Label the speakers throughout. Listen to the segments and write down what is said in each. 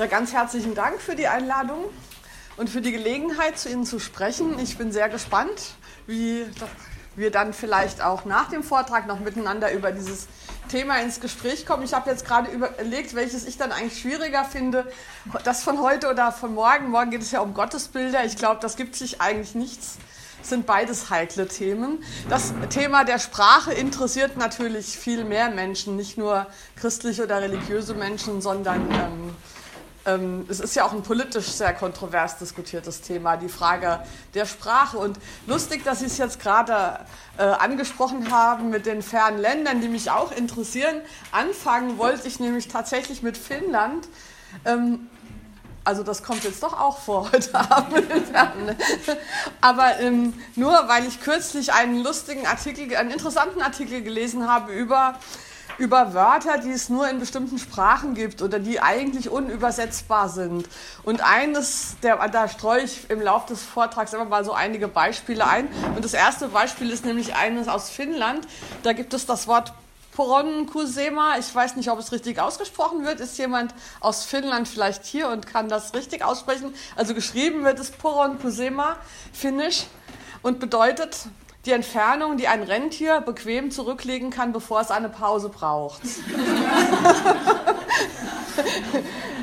Speaker 1: Ja, ganz herzlichen Dank für die Einladung und für die Gelegenheit, zu Ihnen zu sprechen. Ich bin sehr gespannt, wie wir dann vielleicht auch nach dem Vortrag noch miteinander über dieses Thema ins Gespräch kommen. Ich habe jetzt gerade überlegt, welches ich dann eigentlich schwieriger finde, das von heute oder von morgen. Morgen geht es ja um Gottesbilder. Ich glaube, das gibt sich eigentlich nichts sind beides heikle Themen. Das Thema der Sprache interessiert natürlich viel mehr Menschen, nicht nur christliche oder religiöse Menschen, sondern ähm, ähm, es ist ja auch ein politisch sehr kontrovers diskutiertes Thema, die Frage der Sprache. Und lustig, dass Sie es jetzt gerade äh, angesprochen haben mit den fernen Ländern, die mich auch interessieren. Anfangen wollte ich nämlich tatsächlich mit Finnland. Ähm, also das kommt jetzt doch auch vor heute Abend. Aber ähm, nur weil ich kürzlich einen lustigen Artikel, einen interessanten Artikel gelesen habe über, über Wörter, die es nur in bestimmten Sprachen gibt oder die eigentlich unübersetzbar sind. Und eines, der, da streue ich im Laufe des Vortrags immer mal so einige Beispiele ein. Und das erste Beispiel ist nämlich eines aus Finnland. Da gibt es das Wort Poron Kusema. Ich weiß nicht, ob es richtig ausgesprochen wird. Ist jemand aus Finnland vielleicht hier und kann das richtig aussprechen? Also geschrieben wird es Poron Kusema, finnisch, und bedeutet die Entfernung, die ein Rentier bequem zurücklegen kann, bevor es eine Pause braucht.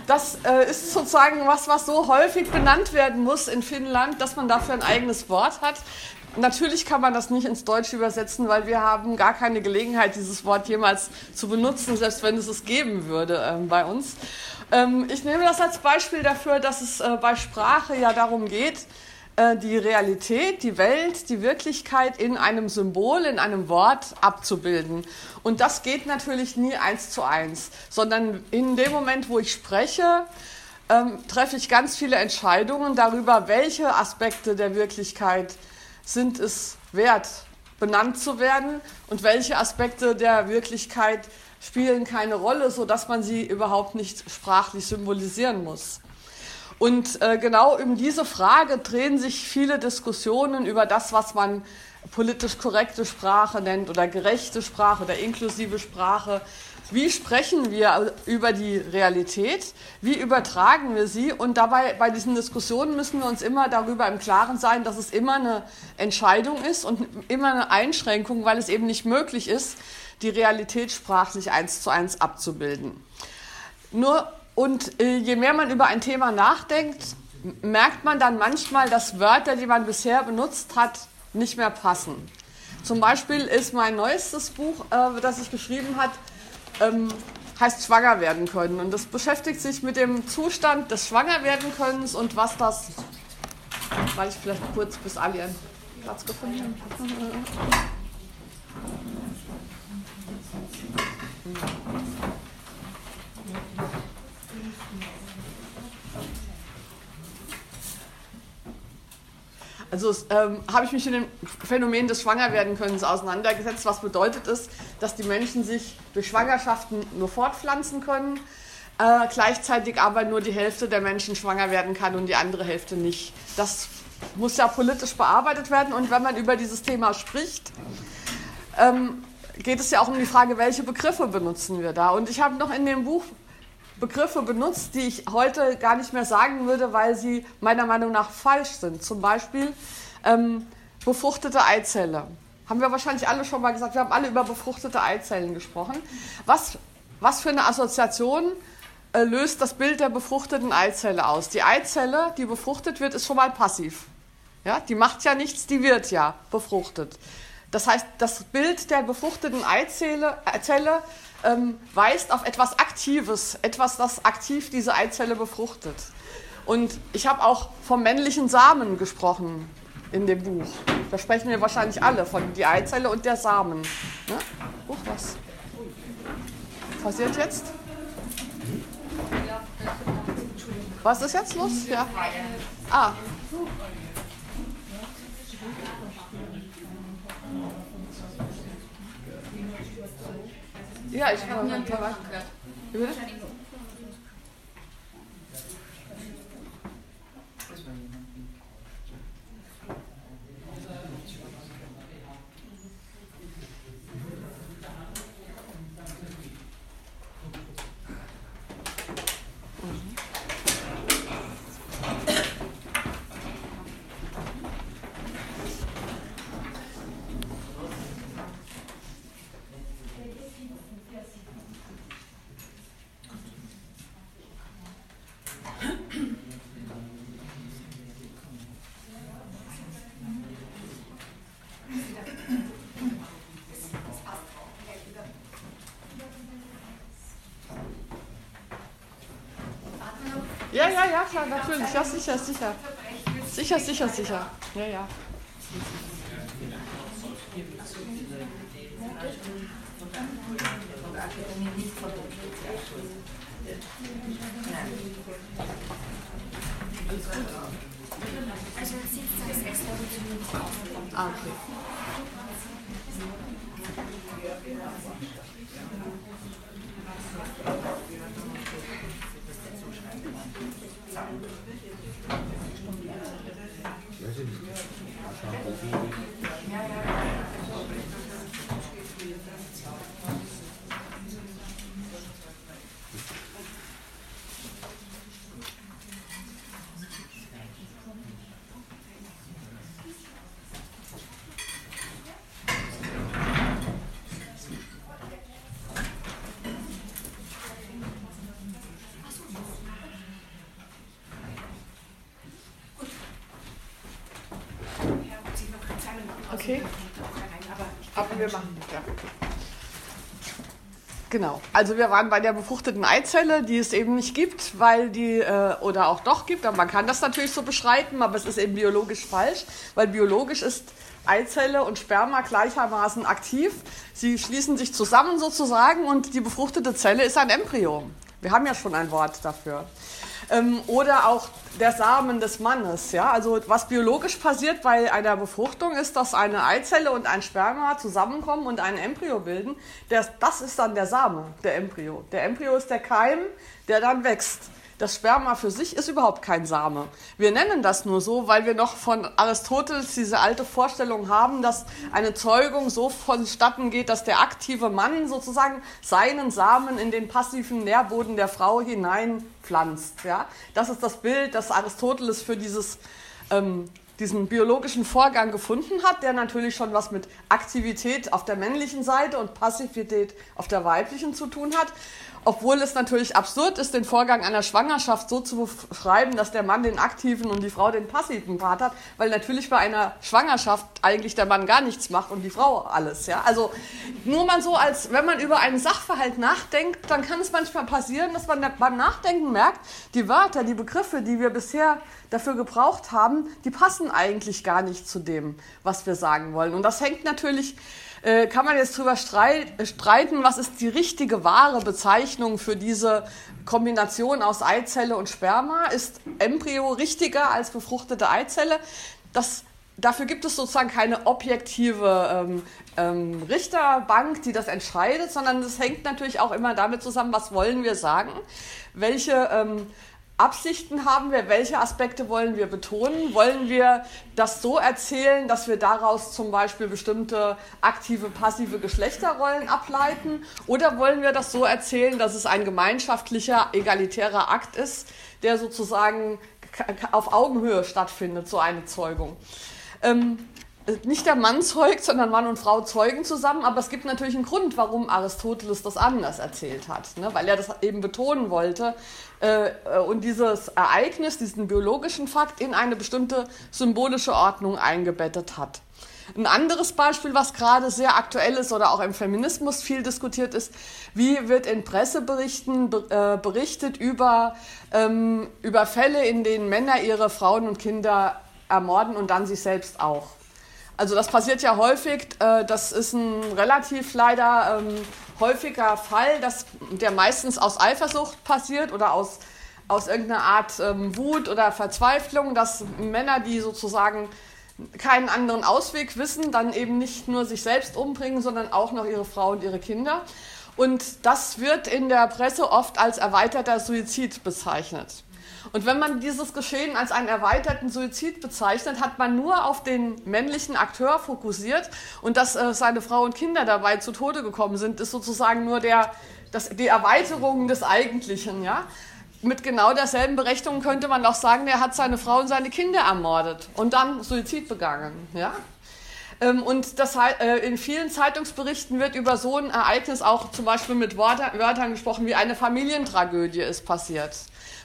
Speaker 1: das äh, ist sozusagen was, was so häufig benannt werden muss in Finnland, dass man dafür ein eigenes Wort hat. Natürlich kann man das nicht ins Deutsche übersetzen, weil wir haben gar keine Gelegenheit, dieses Wort jemals zu benutzen, selbst wenn es es geben würde ähm, bei uns. Ähm, ich nehme das als Beispiel dafür, dass es äh, bei Sprache ja darum geht, die Realität, die Welt, die Wirklichkeit in einem Symbol, in einem Wort abzubilden. Und das geht natürlich nie eins zu eins, sondern in dem Moment, wo ich spreche, ähm, treffe ich ganz viele Entscheidungen darüber, welche Aspekte der Wirklichkeit sind es wert, benannt zu werden und welche Aspekte der Wirklichkeit spielen keine Rolle, sodass man sie überhaupt nicht sprachlich symbolisieren muss. Und äh, genau um diese Frage drehen sich viele Diskussionen über das, was man politisch korrekte Sprache nennt oder gerechte Sprache oder inklusive Sprache. Wie sprechen wir über die Realität? Wie übertragen wir sie? Und dabei, bei diesen Diskussionen müssen wir uns immer darüber im Klaren sein, dass es immer eine Entscheidung ist und immer eine Einschränkung, weil es eben nicht möglich ist, die Realität sprachlich eins zu eins abzubilden. Nur, und äh, je mehr man über ein Thema nachdenkt, merkt man dann manchmal, dass Wörter, die man bisher benutzt hat, nicht mehr passen. Zum Beispiel ist mein neuestes Buch, äh, das ich geschrieben habe, ähm, heißt schwanger werden können. Und das beschäftigt sich mit dem Zustand des Schwangerwerdenkönnens und was das, weil ich vielleicht kurz bis alle ihren Platz gefunden haben. Also ähm, habe ich mich mit dem Phänomen des Schwangerwerdenkönnens auseinandergesetzt. Was bedeutet es, dass die Menschen sich durch Schwangerschaften nur fortpflanzen können, äh, gleichzeitig aber nur die Hälfte der Menschen schwanger werden kann und die andere Hälfte nicht. Das muss ja politisch bearbeitet werden und wenn man über dieses Thema spricht, ähm, geht es ja auch um die Frage, welche Begriffe benutzen wir da. Und ich habe noch in dem Buch Begriffe benutzt, die ich heute gar nicht mehr sagen würde, weil sie meiner Meinung nach falsch sind. Zum Beispiel ähm, befruchtete Eizelle. Haben wir wahrscheinlich alle schon mal gesagt. Wir haben alle über befruchtete Eizellen gesprochen. Was, was für eine Assoziation äh, löst das Bild der befruchteten Eizelle aus? Die Eizelle, die befruchtet wird, ist schon mal passiv. Ja, die macht ja nichts, die wird ja befruchtet. Das heißt, das Bild der befruchteten Eizelle, Eizelle ähm, weist auf etwas Aktives, etwas, das aktiv diese Eizelle befruchtet. Und ich habe auch vom männlichen Samen gesprochen in dem Buch. Da sprechen wir wahrscheinlich alle von die Eizelle und der Samen. Ne? Huch, was passiert jetzt? Was ist jetzt los? Ja. Ah. Ja, ich habe ein paar gehört. Wie bitte? Ja, ja, ja, klar, natürlich. Ja, sicher, sicher. Sicher, sicher, sicher. Ja, ja. Also Dienstag 6 Ah, okay. Okay. Aber wir machen, ja. Genau. Also wir waren bei der befruchteten Eizelle, die es eben nicht gibt, weil die äh, oder auch doch gibt. Aber man kann das natürlich so beschreiten, aber es ist eben biologisch falsch, weil biologisch ist Eizelle und Sperma gleichermaßen aktiv. Sie schließen sich zusammen sozusagen und die befruchtete Zelle ist ein Embryo. Wir haben ja schon ein Wort dafür. Ähm, oder auch der Samen des Mannes. Ja? Also was biologisch passiert bei einer Befruchtung ist, dass eine Eizelle und ein Sperma zusammenkommen und ein Embryo bilden. Das, das ist dann der Same, der Embryo. Der Embryo ist der Keim, der dann wächst. Das Sperma für sich ist überhaupt kein Same. Wir nennen das nur so, weil wir noch von Aristoteles diese alte Vorstellung haben, dass eine Zeugung so vonstatten geht, dass der aktive Mann sozusagen seinen Samen in den passiven Nährboden der Frau hineinpflanzt. Ja? Das ist das Bild, das Aristoteles für dieses ähm, diesen biologischen Vorgang gefunden hat, der natürlich schon was mit Aktivität auf der männlichen Seite und Passivität auf der weiblichen zu tun hat obwohl es natürlich absurd ist, den Vorgang einer Schwangerschaft so zu beschreiben, dass der Mann den aktiven und die Frau den passiven Part hat, weil natürlich bei einer Schwangerschaft eigentlich der Mann gar nichts macht und die Frau alles. Ja? Also nur mal so, als wenn man über einen Sachverhalt nachdenkt, dann kann es manchmal passieren, dass man beim Nachdenken merkt, die Wörter, die Begriffe, die wir bisher dafür gebraucht haben, die passen eigentlich gar nicht zu dem, was wir sagen wollen. Und das hängt natürlich äh, kann man jetzt darüber streiten, was ist die richtige wahre Bezeichnung für diese Kombination aus Eizelle und Sperma? Ist Embryo richtiger als befruchtete Eizelle? Das, dafür gibt es sozusagen keine objektive ähm, ähm, Richterbank, die das entscheidet, sondern es hängt natürlich auch immer damit zusammen, was wollen wir sagen, welche ähm, Absichten haben wir? Welche Aspekte wollen wir betonen? Wollen wir das so erzählen, dass wir daraus zum Beispiel bestimmte aktive, passive Geschlechterrollen ableiten? Oder wollen wir das so erzählen, dass es ein gemeinschaftlicher, egalitärer Akt ist, der sozusagen auf Augenhöhe stattfindet, so eine Zeugung? Ähm, nicht der Mann zeugt, sondern Mann und Frau zeugen zusammen, aber es gibt natürlich einen Grund, warum Aristoteles das anders erzählt hat, ne? weil er das eben betonen wollte äh, äh, und dieses Ereignis, diesen biologischen Fakt in eine bestimmte symbolische Ordnung eingebettet hat. Ein anderes Beispiel, was gerade sehr aktuell ist oder auch im Feminismus viel diskutiert ist, wie wird in Presseberichten äh, berichtet über, ähm, über Fälle, in denen Männer ihre Frauen und Kinder ermorden und dann sich selbst auch. Also das passiert ja häufig. Äh, das ist ein relativ leider ähm, häufiger Fall, dass der meistens aus Eifersucht passiert oder aus, aus irgendeiner Art ähm, Wut oder Verzweiflung, dass Männer, die sozusagen keinen anderen Ausweg wissen, dann eben nicht nur sich selbst umbringen, sondern auch noch ihre Frau und ihre Kinder. Und das wird in der Presse oft als erweiterter Suizid bezeichnet. Und wenn man dieses Geschehen als einen erweiterten Suizid bezeichnet, hat man nur auf den männlichen Akteur fokussiert und dass äh, seine Frau und Kinder dabei zu Tode gekommen sind, ist sozusagen nur der, das, die Erweiterung des Eigentlichen. Ja? Mit genau derselben Berechnung könnte man auch sagen, er hat seine Frau und seine Kinder ermordet und dann Suizid begangen. Ja? Ähm, und das, äh, in vielen Zeitungsberichten wird über so ein Ereignis auch zum Beispiel mit Wörtern gesprochen, wie eine Familientragödie ist passiert.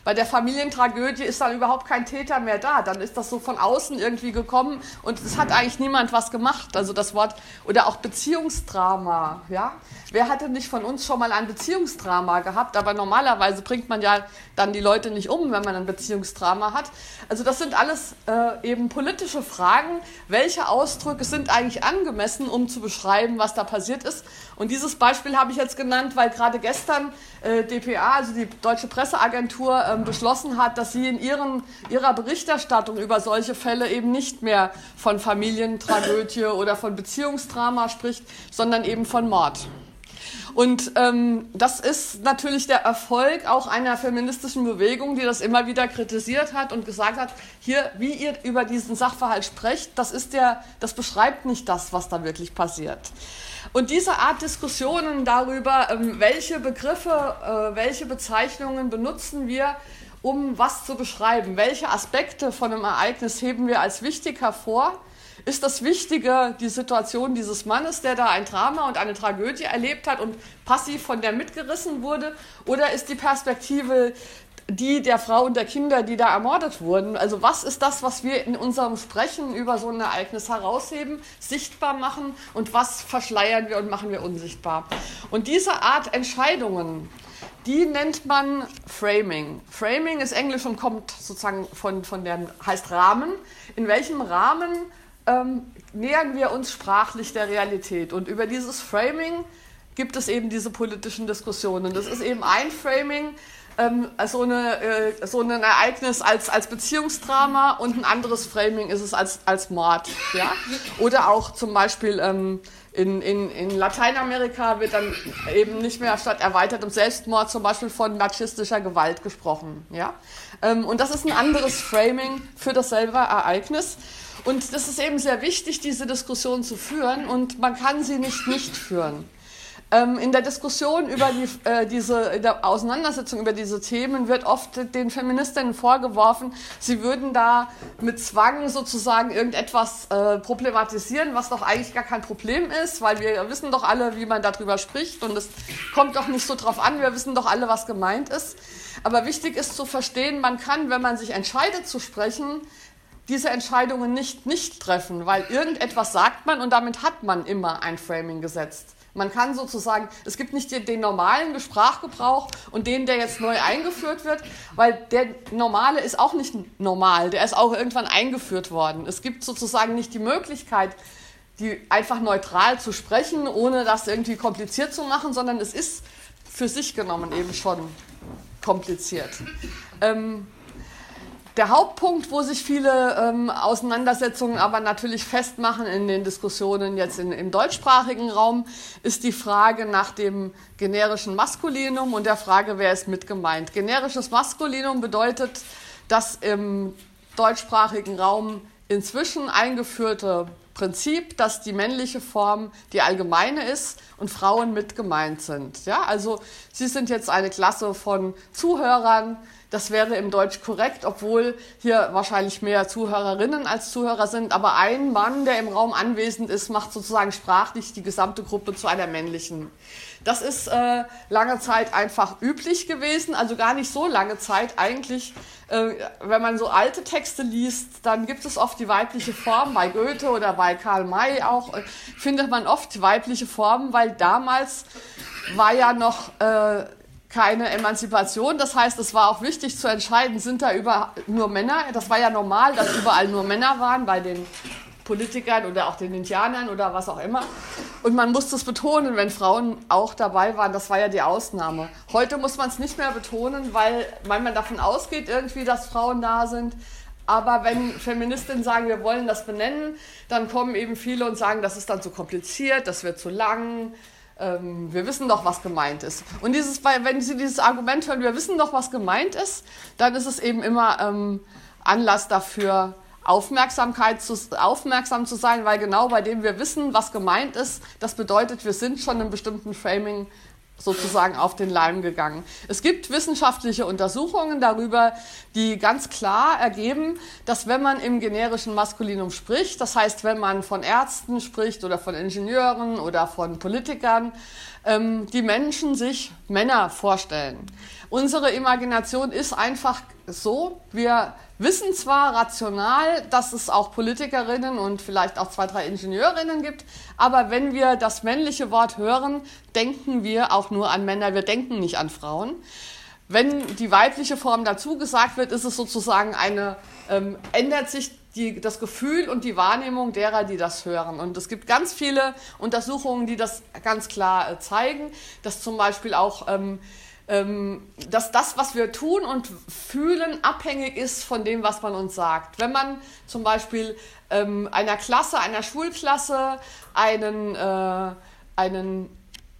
Speaker 1: Bei der Familientragödie ist dann überhaupt kein Täter mehr da. Dann ist das so von außen irgendwie gekommen und es hat eigentlich niemand was gemacht. Also das Wort oder auch Beziehungsdrama, ja. Wer hatte nicht von uns schon mal ein Beziehungsdrama gehabt? Aber normalerweise bringt man ja dann die Leute nicht um, wenn man ein Beziehungsdrama hat. Also das sind alles äh, eben politische Fragen. Welche Ausdrücke sind eigentlich angemessen, um zu beschreiben, was da passiert ist? Und dieses Beispiel habe ich jetzt genannt, weil gerade gestern äh, DPA, also die Deutsche Presseagentur, äh, beschlossen hat, dass sie in ihren, ihrer Berichterstattung über solche Fälle eben nicht mehr von Familientragödie oder von Beziehungsdrama spricht, sondern eben von Mord. Und ähm, das ist natürlich der Erfolg auch einer feministischen Bewegung, die das immer wieder kritisiert hat und gesagt hat, hier, wie ihr über diesen Sachverhalt sprecht, das ist der, das beschreibt nicht das, was da wirklich passiert. Und diese Art Diskussionen darüber, ähm, welche Begriffe, äh, welche Bezeichnungen benutzen wir, um was zu beschreiben, welche Aspekte von einem Ereignis heben wir als wichtig hervor, ist das Wichtige die Situation dieses Mannes, der da ein Drama und eine Tragödie erlebt hat und passiv von der mitgerissen wurde? Oder ist die Perspektive die der Frau und der Kinder, die da ermordet wurden? Also was ist das, was wir in unserem Sprechen über so ein Ereignis herausheben, sichtbar machen und was verschleiern wir und machen wir unsichtbar? Und diese Art Entscheidungen, die nennt man Framing. Framing ist Englisch und kommt sozusagen von, von der, heißt Rahmen. In welchem Rahmen ähm, nähern wir uns sprachlich der Realität. Und über dieses Framing gibt es eben diese politischen Diskussionen. Das ist eben ein Framing, ähm, so, eine, äh, so ein Ereignis als, als Beziehungsdrama und ein anderes Framing ist es als, als Mord. Ja? Oder auch zum Beispiel ähm, in, in, in Lateinamerika wird dann eben nicht mehr statt erweitertem Selbstmord zum Beispiel von machistischer Gewalt gesprochen. Ja? Ähm, und das ist ein anderes Framing für dasselbe Ereignis. Und das ist eben sehr wichtig, diese Diskussion zu führen und man kann sie nicht nicht führen. Ähm, in der Diskussion über die, äh, diese, der Auseinandersetzung über diese Themen wird oft den Feministinnen vorgeworfen, sie würden da mit Zwang sozusagen irgendetwas äh, problematisieren, was doch eigentlich gar kein Problem ist, weil wir wissen doch alle, wie man darüber spricht und es kommt doch nicht so drauf an, wir wissen doch alle, was gemeint ist. Aber wichtig ist zu verstehen, man kann, wenn man sich entscheidet zu sprechen, diese Entscheidungen nicht nicht treffen, weil irgendetwas sagt man und damit hat man immer ein Framing gesetzt. Man kann sozusagen, es gibt nicht den, normalen Sprachgebrauch und den, der jetzt neu eingeführt wird, weil der normale ist auch nicht normal, der ist auch irgendwann eingeführt worden. Es gibt sozusagen nicht die Möglichkeit, die einfach neutral zu sprechen, ohne das irgendwie kompliziert zu machen, sondern es ist für sich genommen eben schon kompliziert. Ähm, der Hauptpunkt, wo sich viele ähm, Auseinandersetzungen aber natürlich festmachen in den Diskussionen jetzt in, im deutschsprachigen Raum, ist die Frage nach dem generischen Maskulinum und der Frage, wer ist mit gemeint. Generisches Maskulinum bedeutet, dass im deutschsprachigen Raum inzwischen eingeführte Prinzip, dass die männliche Form die allgemeine ist und Frauen mit gemeint sind. Ja, also Sie sind jetzt eine Klasse von Zuhörern, das wäre im Deutsch korrekt, obwohl hier wahrscheinlich mehr Zuhörerinnen als Zuhörer sind. Aber ein Mann, der im Raum anwesend ist, macht sozusagen sprachlich die gesamte Gruppe zu einer männlichen. Das ist äh, lange Zeit einfach üblich gewesen, also gar nicht so lange Zeit. Eigentlich, äh, wenn man so alte Texte liest, dann gibt es oft die weibliche Form. Bei Goethe oder bei Karl May auch äh, findet man oft weibliche Formen, weil damals war ja noch äh, keine Emanzipation. Das heißt, es war auch wichtig zu entscheiden, sind da über nur Männer. Das war ja normal, dass überall nur Männer waren bei den Politikern oder auch den Indianern oder was auch immer. Und man musste es betonen, wenn Frauen auch dabei waren. Das war ja die Ausnahme. Heute muss man es nicht mehr betonen, weil, weil man davon ausgeht irgendwie, dass Frauen da sind. Aber wenn Feministinnen sagen, wir wollen das benennen, dann kommen eben viele und sagen, das ist dann zu kompliziert, das wird zu lang, ähm, wir wissen doch, was gemeint ist. Und dieses, wenn Sie dieses Argument hören, wir wissen doch, was gemeint ist, dann ist es eben immer ähm, Anlass dafür, Aufmerksamkeit zu, aufmerksam zu sein, weil genau bei dem wir wissen, was gemeint ist, das bedeutet, wir sind schon in einem bestimmten Framing sozusagen auf den Leim gegangen. Es gibt wissenschaftliche Untersuchungen darüber, die ganz klar ergeben, dass wenn man im generischen Maskulinum spricht, das heißt, wenn man von Ärzten spricht oder von Ingenieuren oder von Politikern, ähm, die Menschen sich Männer vorstellen. Unsere Imagination ist einfach so, wir wissen zwar rational, dass es auch Politikerinnen und vielleicht auch zwei, drei Ingenieurinnen gibt, aber wenn wir das männliche Wort hören, denken wir auch nur an Männer, wir denken nicht an Frauen. Wenn die weibliche Form dazu gesagt wird, ist es sozusagen eine, ähm, ändert sich die, das Gefühl und die Wahrnehmung derer, die das hören. Und es gibt ganz viele Untersuchungen, die das ganz klar äh, zeigen, dass zum Beispiel auch ähm, dass das, was wir tun und fühlen, abhängig ist von dem, was man uns sagt. Wenn man zum Beispiel ähm, einer Klasse, einer Schulklasse einen, äh, einen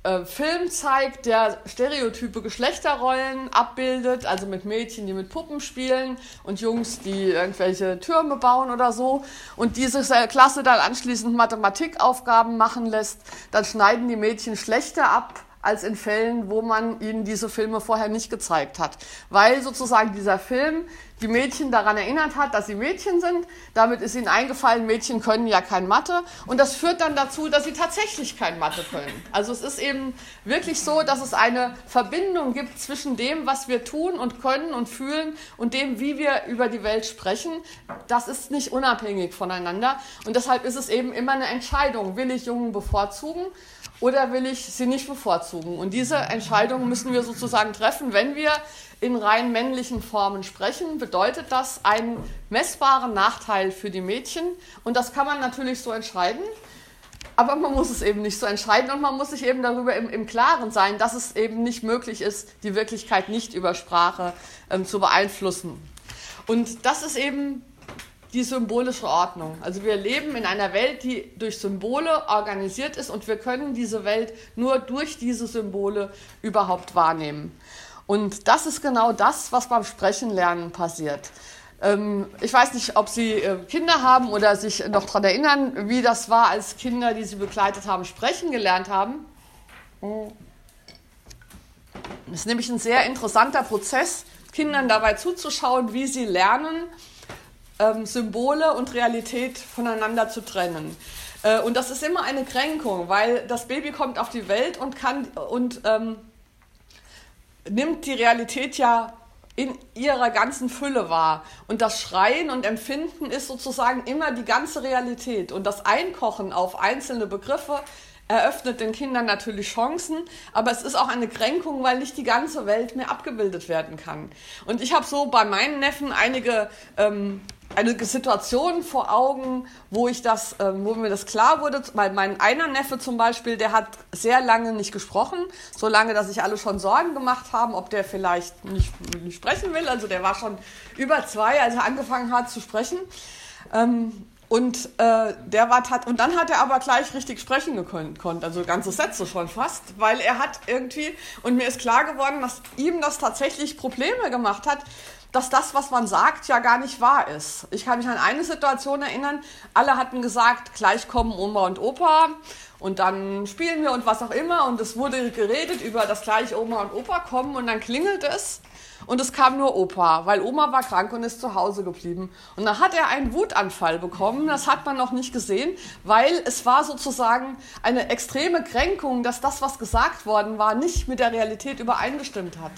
Speaker 1: äh, Film zeigt, der stereotype Geschlechterrollen abbildet, also mit Mädchen, die mit Puppen spielen und Jungs, die irgendwelche Türme bauen oder so, und diese Klasse dann anschließend Mathematikaufgaben machen lässt, dann schneiden die Mädchen schlechter ab als in Fällen, wo man ihnen diese Filme vorher nicht gezeigt hat. Weil sozusagen dieser Film die Mädchen daran erinnert hat, dass sie Mädchen sind. Damit ist ihnen eingefallen, Mädchen können ja kein Mathe. Und das führt dann dazu, dass sie tatsächlich kein Mathe können. Also es ist eben wirklich so, dass es eine Verbindung gibt zwischen dem, was wir tun und können und fühlen und dem, wie wir über die Welt sprechen. Das ist nicht unabhängig voneinander. Und deshalb ist es eben immer eine Entscheidung. Will ich Jungen bevorzugen? Oder will ich sie nicht bevorzugen? Und diese Entscheidung müssen wir sozusagen treffen. Wenn wir in rein männlichen Formen sprechen, bedeutet das einen messbaren Nachteil für die Mädchen. Und das kann man natürlich so entscheiden. Aber man muss es eben nicht so entscheiden und man muss sich eben darüber im, im Klaren sein, dass es eben nicht möglich ist, die Wirklichkeit nicht über Sprache ähm, zu beeinflussen. Und das ist eben die symbolische Ordnung. Also wir leben in einer Welt, die durch Symbole organisiert ist und wir können diese Welt nur durch diese Symbole überhaupt wahrnehmen. Und das ist genau das, was beim Sprechenlernen passiert. Ähm, ich weiß nicht, ob Sie äh, Kinder haben oder sich noch daran erinnern, wie das war, als Kinder, die Sie begleitet haben, sprechen gelernt haben. Es ist nämlich ein sehr interessanter Prozess, Kindern dabei zuzuschauen, wie sie lernen, ähm, Symbole und Realität voneinander zu trennen. Äh, und das ist immer eine Kränkung, weil das Baby kommt auf die Welt und kann und ähm, nimmt die Realität ja in ihrer ganzen Fülle wahr. Und das Schreien und Empfinden ist sozusagen immer die ganze Realität. Und das Einkochen auf einzelne Begriffe eröffnet den Kindern natürlich Chancen, aber es ist auch eine Kränkung, weil nicht die ganze Welt mehr abgebildet werden kann. Und ich habe so bei meinen Neffen einige ähm, eine Situation vor Augen, wo ich das, äh, wo mir das klar wurde, weil mein einer Neffe zum Beispiel, der hat sehr lange nicht gesprochen, so lange, dass sich alle schon Sorgen gemacht haben, ob der vielleicht nicht, nicht sprechen will. Also der war schon über zwei, als er angefangen hat zu sprechen. Ähm, und äh, der war und dann hat er aber gleich richtig sprechen gekonnt, also ganze Sätze schon fast, weil er hat irgendwie und mir ist klar geworden, dass ihm das tatsächlich Probleme gemacht hat, dass das, was man sagt, ja gar nicht wahr ist. Ich kann mich an eine Situation erinnern, alle hatten gesagt, gleich kommen Oma und Opa und dann spielen wir und was auch immer und es wurde geredet über das gleich Oma und Opa kommen und dann klingelt es und es kam nur Opa, weil Oma war krank und ist zu Hause geblieben. Und dann hat er einen Wutanfall bekommen, das hat man noch nicht gesehen, weil es war sozusagen eine extreme Kränkung, dass das, was gesagt worden war, nicht mit der Realität übereingestimmt hat.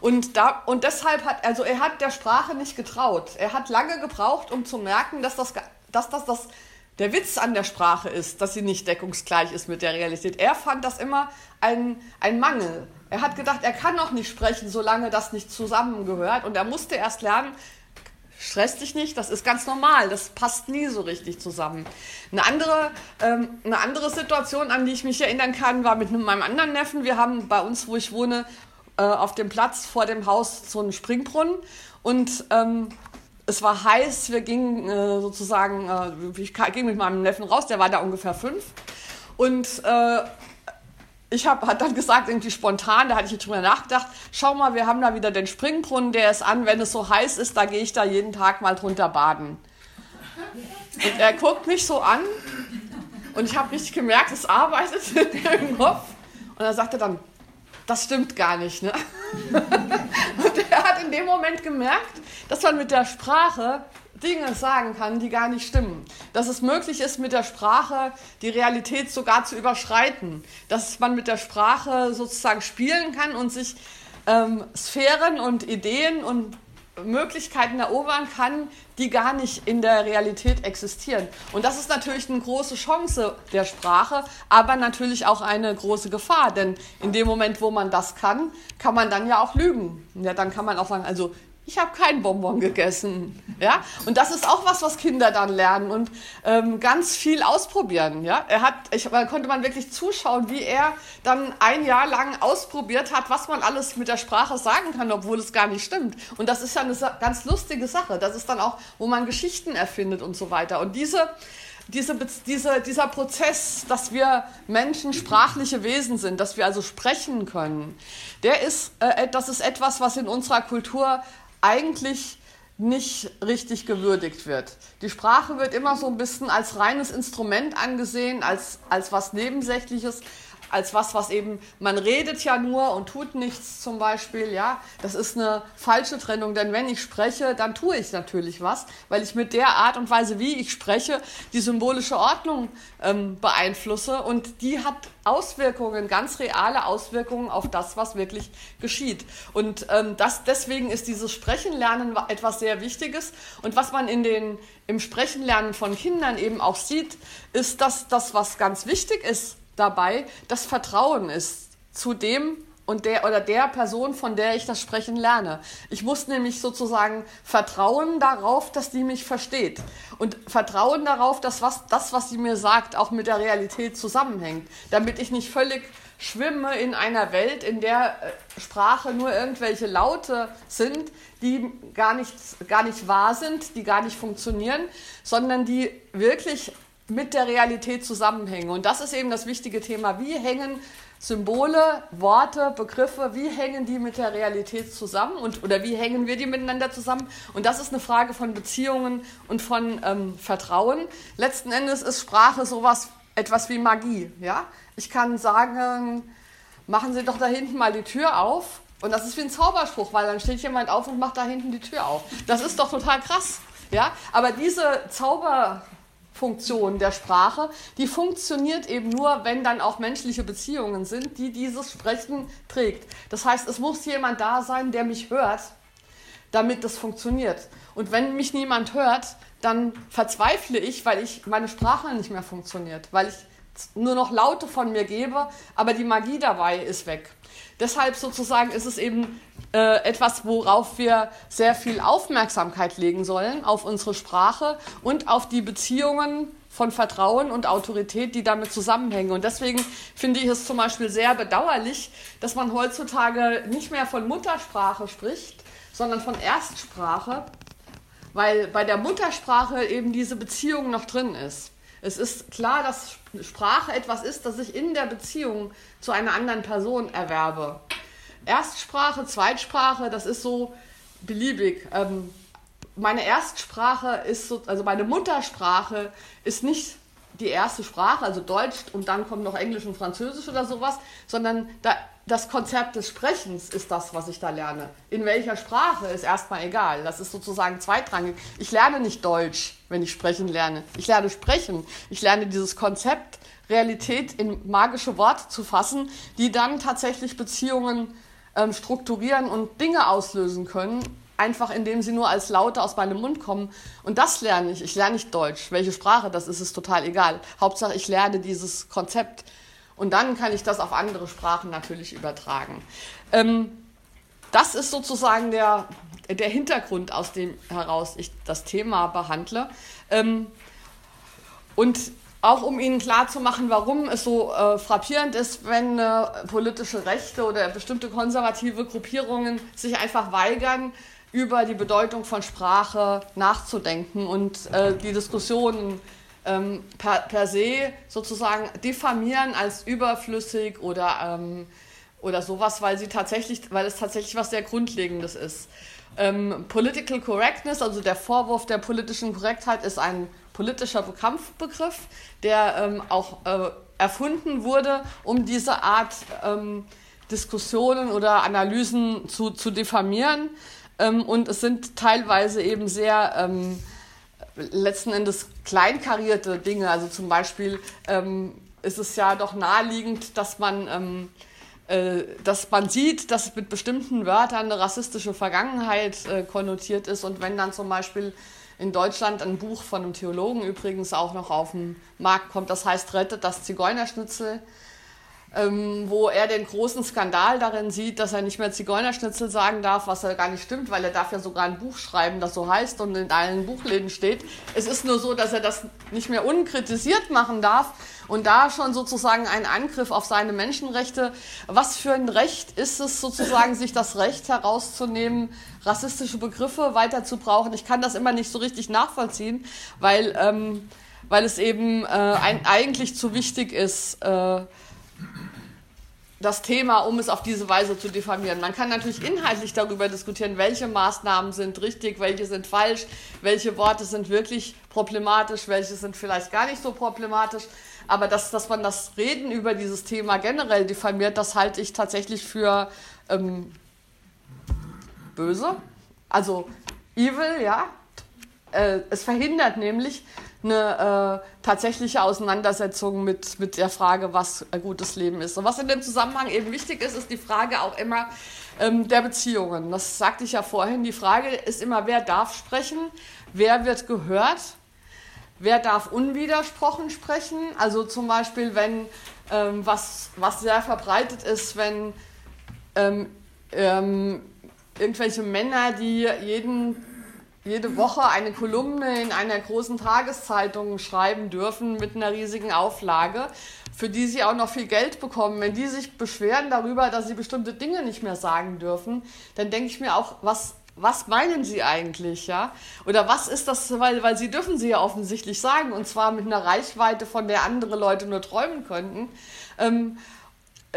Speaker 1: Und, da, und deshalb hat, also er hat der Sprache nicht getraut. Er hat lange gebraucht, um zu merken, dass das, dass das, das der Witz an der Sprache ist, dass sie nicht deckungsgleich ist mit der Realität. Er fand das immer ein, ein Mangel. Er hat gedacht, er kann noch nicht sprechen, solange das nicht zusammengehört. Und er musste erst lernen, stress dich nicht, das ist ganz normal, das passt nie so richtig zusammen. Eine andere, ähm, eine andere Situation, an die ich mich erinnern kann, war mit meinem anderen Neffen. Wir haben bei uns, wo ich wohne, äh, auf dem Platz vor dem Haus so einen Springbrunnen. Und ähm, es war heiß, wir gingen äh, sozusagen, äh, ich ging mit meinem Neffen raus, der war da ungefähr fünf. Und äh, ich habe dann gesagt, irgendwie spontan, da hatte ich drüber nachgedacht, schau mal, wir haben da wieder den Springbrunnen, der ist an, wenn es so heiß ist, da gehe ich da jeden Tag mal drunter baden. Und er guckt mich so an. Und ich habe richtig gemerkt, es arbeitet im Kopf. Und er sagte dann, das stimmt gar nicht. Ne? Und er hat in dem Moment gemerkt, dass man mit der Sprache Dinge sagen kann, die gar nicht stimmen. Dass es möglich ist, mit der Sprache die Realität sogar zu überschreiten. Dass man mit der Sprache sozusagen spielen kann und sich ähm, Sphären und Ideen und Möglichkeiten erobern kann, die gar nicht in der Realität existieren. Und das ist natürlich eine große Chance der Sprache, aber natürlich auch eine große Gefahr, denn in dem Moment, wo man das kann, kann man dann ja auch lügen. Ja, dann kann man auch sagen, also ich habe keinen Bonbon gegessen. Ja? Und das ist auch was, was Kinder dann lernen und ähm, ganz viel ausprobieren. Ja? Er hat, ich, da konnte man wirklich zuschauen, wie er dann ein Jahr lang ausprobiert hat, was man alles mit der Sprache sagen kann, obwohl es gar nicht stimmt. Und das ist ja eine ganz lustige Sache. Das ist dann auch, wo man Geschichten erfindet und so weiter. Und diese diese, diese, dieser Prozess, dass wir Menschen sprachliche Wesen sind, dass wir also sprechen können, der ist, äh, das ist etwas, was in unserer Kultur eigentlich nicht richtig gewürdigt wird. Die Sprache wird immer so ein bisschen als reines Instrument angesehen, als, als was Nebensächliches, als was, was eben, man redet ja nur und tut nichts zum Beispiel, ja, das ist eine falsche Trennung, denn wenn ich spreche, dann tue ich natürlich was, weil ich mit der Art und Weise, wie ich spreche, die symbolische Ordnung ähm, beeinflusse und die hat Auswirkungen, ganz reale Auswirkungen auf das, was wirklich geschieht. Und ähm, das, deswegen ist dieses Sprechenlernen etwas sehr Wichtiges und was man in den, im Sprechenlernen von Kindern eben auch sieht, ist, dass das, was ganz wichtig ist, dabei das Vertrauen ist zu dem und der oder der Person, von der ich das Sprechen lerne. Ich muss nämlich sozusagen vertrauen darauf, dass die mich versteht und vertrauen darauf, dass was, das, was sie mir sagt, auch mit der Realität zusammenhängt, damit ich nicht völlig schwimme in einer Welt, in der äh, Sprache nur irgendwelche Laute sind, die gar nicht, gar nicht wahr sind, die gar nicht funktionieren, sondern die wirklich mit der Realität zusammenhängen. Und das ist eben das wichtige Thema. Wie hängen Symbole, Worte, Begriffe, wie hängen die mit der Realität zusammen und, oder wie hängen wir die miteinander zusammen? Und das ist eine Frage von Beziehungen und von ähm, Vertrauen. Letzten Endes ist Sprache sowas, etwas wie Magie. Ja? Ich kann sagen, machen Sie doch da hinten mal die Tür auf. Und das ist wie ein Zauberspruch, weil dann steht jemand auf und macht da hinten die Tür auf. Das ist doch total krass. Ja? Aber diese Zauber, Funktion der Sprache, die funktioniert eben nur, wenn dann auch menschliche Beziehungen sind, die dieses Sprechen trägt. Das heißt, es muss jemand da sein, der mich hört, damit das funktioniert. Und wenn mich niemand hört, dann verzweifle ich, weil ich meine Sprache nicht mehr funktioniert, weil ich nur noch Laute von mir gebe, aber die Magie dabei ist weg. Deshalb sozusagen ist es eben äh, etwas, worauf wir sehr viel Aufmerksamkeit legen sollen, auf unsere Sprache und auf die Beziehungen von Vertrauen und Autorität, die damit zusammenhängen. Und deswegen finde ich es zum Beispiel sehr bedauerlich, dass man heutzutage nicht mehr von Muttersprache spricht, sondern von Erstsprache, weil bei der Muttersprache eben diese Beziehung noch drin ist. Es ist klar, dass Sprache etwas ist, das ich in der Beziehung zu einer anderen Person erwerbe. Erstsprache, Zweitsprache, das ist so beliebig. Ähm, meine Erstsprache ist so, also meine Muttersprache ist nicht die erste Sprache, also Deutsch und dann kommt noch Englisch und Französisch oder sowas, sondern da, das Konzept des Sprechens ist das, was ich da lerne. In welcher Sprache ist erstmal egal. Das ist sozusagen zweitrangig. Ich lerne nicht Deutsch, wenn ich sprechen lerne. Ich lerne sprechen. Ich lerne dieses Konzept, Realität in magische Worte zu fassen, die dann tatsächlich Beziehungen ähm, strukturieren und Dinge auslösen können, einfach indem sie nur als Laute aus meinem Mund kommen. Und das lerne ich. Ich lerne nicht Deutsch. Welche Sprache das ist, ist total egal. Hauptsache, ich lerne dieses Konzept. Und dann kann ich das auf andere Sprachen natürlich übertragen. Ähm, das ist sozusagen der, der Hintergrund, aus dem heraus ich das Thema behandle. Ähm, und auch um Ihnen klarzumachen, warum es so äh, frappierend ist, wenn äh, politische Rechte oder bestimmte konservative Gruppierungen sich einfach weigern, über die Bedeutung von Sprache nachzudenken und äh, die Diskussionen ähm, per, per, se sozusagen diffamieren als überflüssig oder, ähm, oder sowas, weil, sie tatsächlich, weil es tatsächlich was sehr Grundlegendes ist. Ähm, Political Correctness, also der Vorwurf der politischen Korrektheit, ist ein politischer Kampfbegriff, der ähm, auch äh, erfunden wurde, um diese Art ähm, Diskussionen oder Analysen zu, zu diffamieren. Ähm, und es sind teilweise eben sehr letzten Endes kleinkarierte Dinge. Also zum Beispiel ähm, ist es ja doch naheliegend, dass man, ähm, äh, dass man sieht, dass mit bestimmten Wörtern eine rassistische Vergangenheit äh, konnotiert ist. Und wenn dann zum Beispiel in Deutschland ein Buch von einem Theologen übrigens auch noch auf den Markt kommt, das heißt Rettet das Zigeunerschnitzel, ähm, wo er den großen Skandal darin sieht, dass er nicht mehr Zigeunerschnitzel sagen darf, was ja gar nicht stimmt, weil er darf ja sogar ein Buch schreiben, das so heißt und in allen Buchläden steht. Es ist nur so, dass er das nicht mehr unkritisiert machen darf und da schon sozusagen ein Angriff auf seine Menschenrechte. Was für ein Recht ist es sozusagen, sich das Recht herauszunehmen, rassistische Begriffe weiter zu brauchen? Ich kann das immer nicht so richtig nachvollziehen, weil, ähm, weil es eben äh, ein, eigentlich zu wichtig ist, äh, das Thema, um es auf diese Weise zu diffamieren. Man kann natürlich inhaltlich darüber diskutieren, welche Maßnahmen sind richtig, welche sind falsch, welche Worte sind wirklich problematisch, welche sind vielleicht gar nicht so problematisch. Aber dass, dass man das Reden über dieses Thema generell diffamiert, das halte ich tatsächlich für ähm, böse. Also evil, ja. Äh, es verhindert nämlich, eine äh, tatsächliche Auseinandersetzung mit, mit der Frage, was ein gutes Leben ist. Und was in dem Zusammenhang eben wichtig ist, ist die Frage auch immer ähm, der Beziehungen. Das sagte ich ja vorhin. Die Frage ist immer, wer darf sprechen, wer wird gehört, wer darf unwidersprochen sprechen. Also zum Beispiel, wenn ähm, was, was sehr verbreitet ist, wenn ähm, ähm irgendwelche Männer, die jeden jede Woche eine Kolumne in einer großen Tageszeitung schreiben dürfen mit einer riesigen Auflage, für die sie auch noch viel Geld bekommen. Wenn die sich beschweren darüber, dass sie bestimmte Dinge nicht mehr sagen dürfen, dann denke ich mir auch, was, was meinen sie eigentlich, ja? Oder was ist das, weil, weil sie dürfen sie ja offensichtlich sagen, und zwar mit einer Reichweite, von der andere Leute nur träumen könnten. Ähm, äh,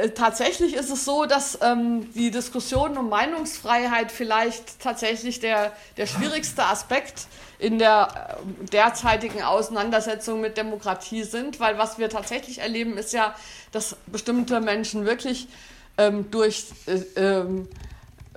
Speaker 1: tatsächlich ist es so, dass ähm, die Diskussion um Meinungsfreiheit vielleicht tatsächlich der, der schwierigste Aspekt in der äh, derzeitigen Auseinandersetzung mit Demokratie sind, weil was wir tatsächlich erleben, ist ja, dass bestimmte Menschen wirklich ähm, durch äh, ähm,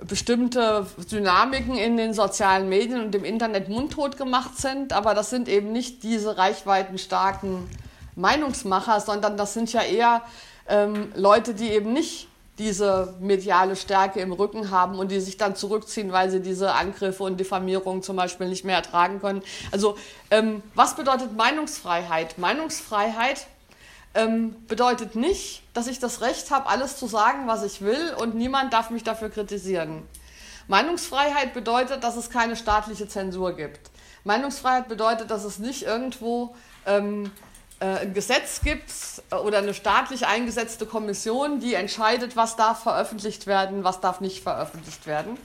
Speaker 1: bestimmte Dynamiken in den sozialen Medien und im Internet mundtot gemacht sind, aber das sind eben nicht diese reichweitenstarken Meinungsmacher, sondern das sind ja eher ähm, Leute, die eben nicht diese mediale Stärke im Rücken haben und die sich dann zurückziehen, weil sie diese Angriffe und Diffamierungen zum Beispiel nicht mehr ertragen können. Also ähm, was bedeutet Meinungsfreiheit? Meinungsfreiheit ähm, bedeutet nicht, dass ich das Recht habe, alles zu sagen, was ich will und niemand darf mich dafür kritisieren. Meinungsfreiheit bedeutet, dass es keine staatliche Zensur gibt. Meinungsfreiheit bedeutet, dass es nicht irgendwo ähm, äh, ein Gesetz gibt äh, oder eine staatlich eingesetzte Kommission, die entscheidet, was darf veröffentlicht werden, was darf nicht veröffentlicht werden.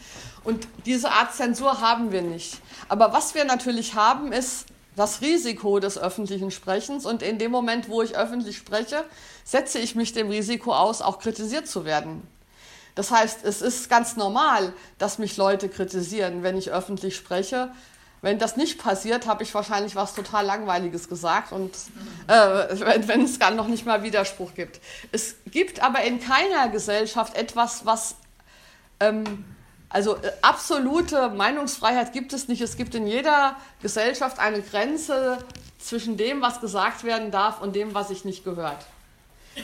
Speaker 1: Und diese Art Zensur haben wir nicht. Aber was wir natürlich haben, ist das Risiko des öffentlichen Sprechens. Und in dem Moment, wo ich öffentlich spreche, setze ich mich dem Risiko aus, auch kritisiert zu werden. Das heißt, es ist ganz normal, dass mich Leute kritisieren, wenn ich öffentlich spreche, wenn das nicht passiert, habe ich wahrscheinlich was total Langweiliges gesagt und äh, wenn, wenn es dann noch nicht mal Widerspruch gibt. Es gibt aber in keiner Gesellschaft etwas, was ähm, also äh, absolute Meinungsfreiheit gibt es nicht. Es gibt in jeder Gesellschaft eine Grenze zwischen dem, was gesagt werden darf und dem, was sich nicht gehört.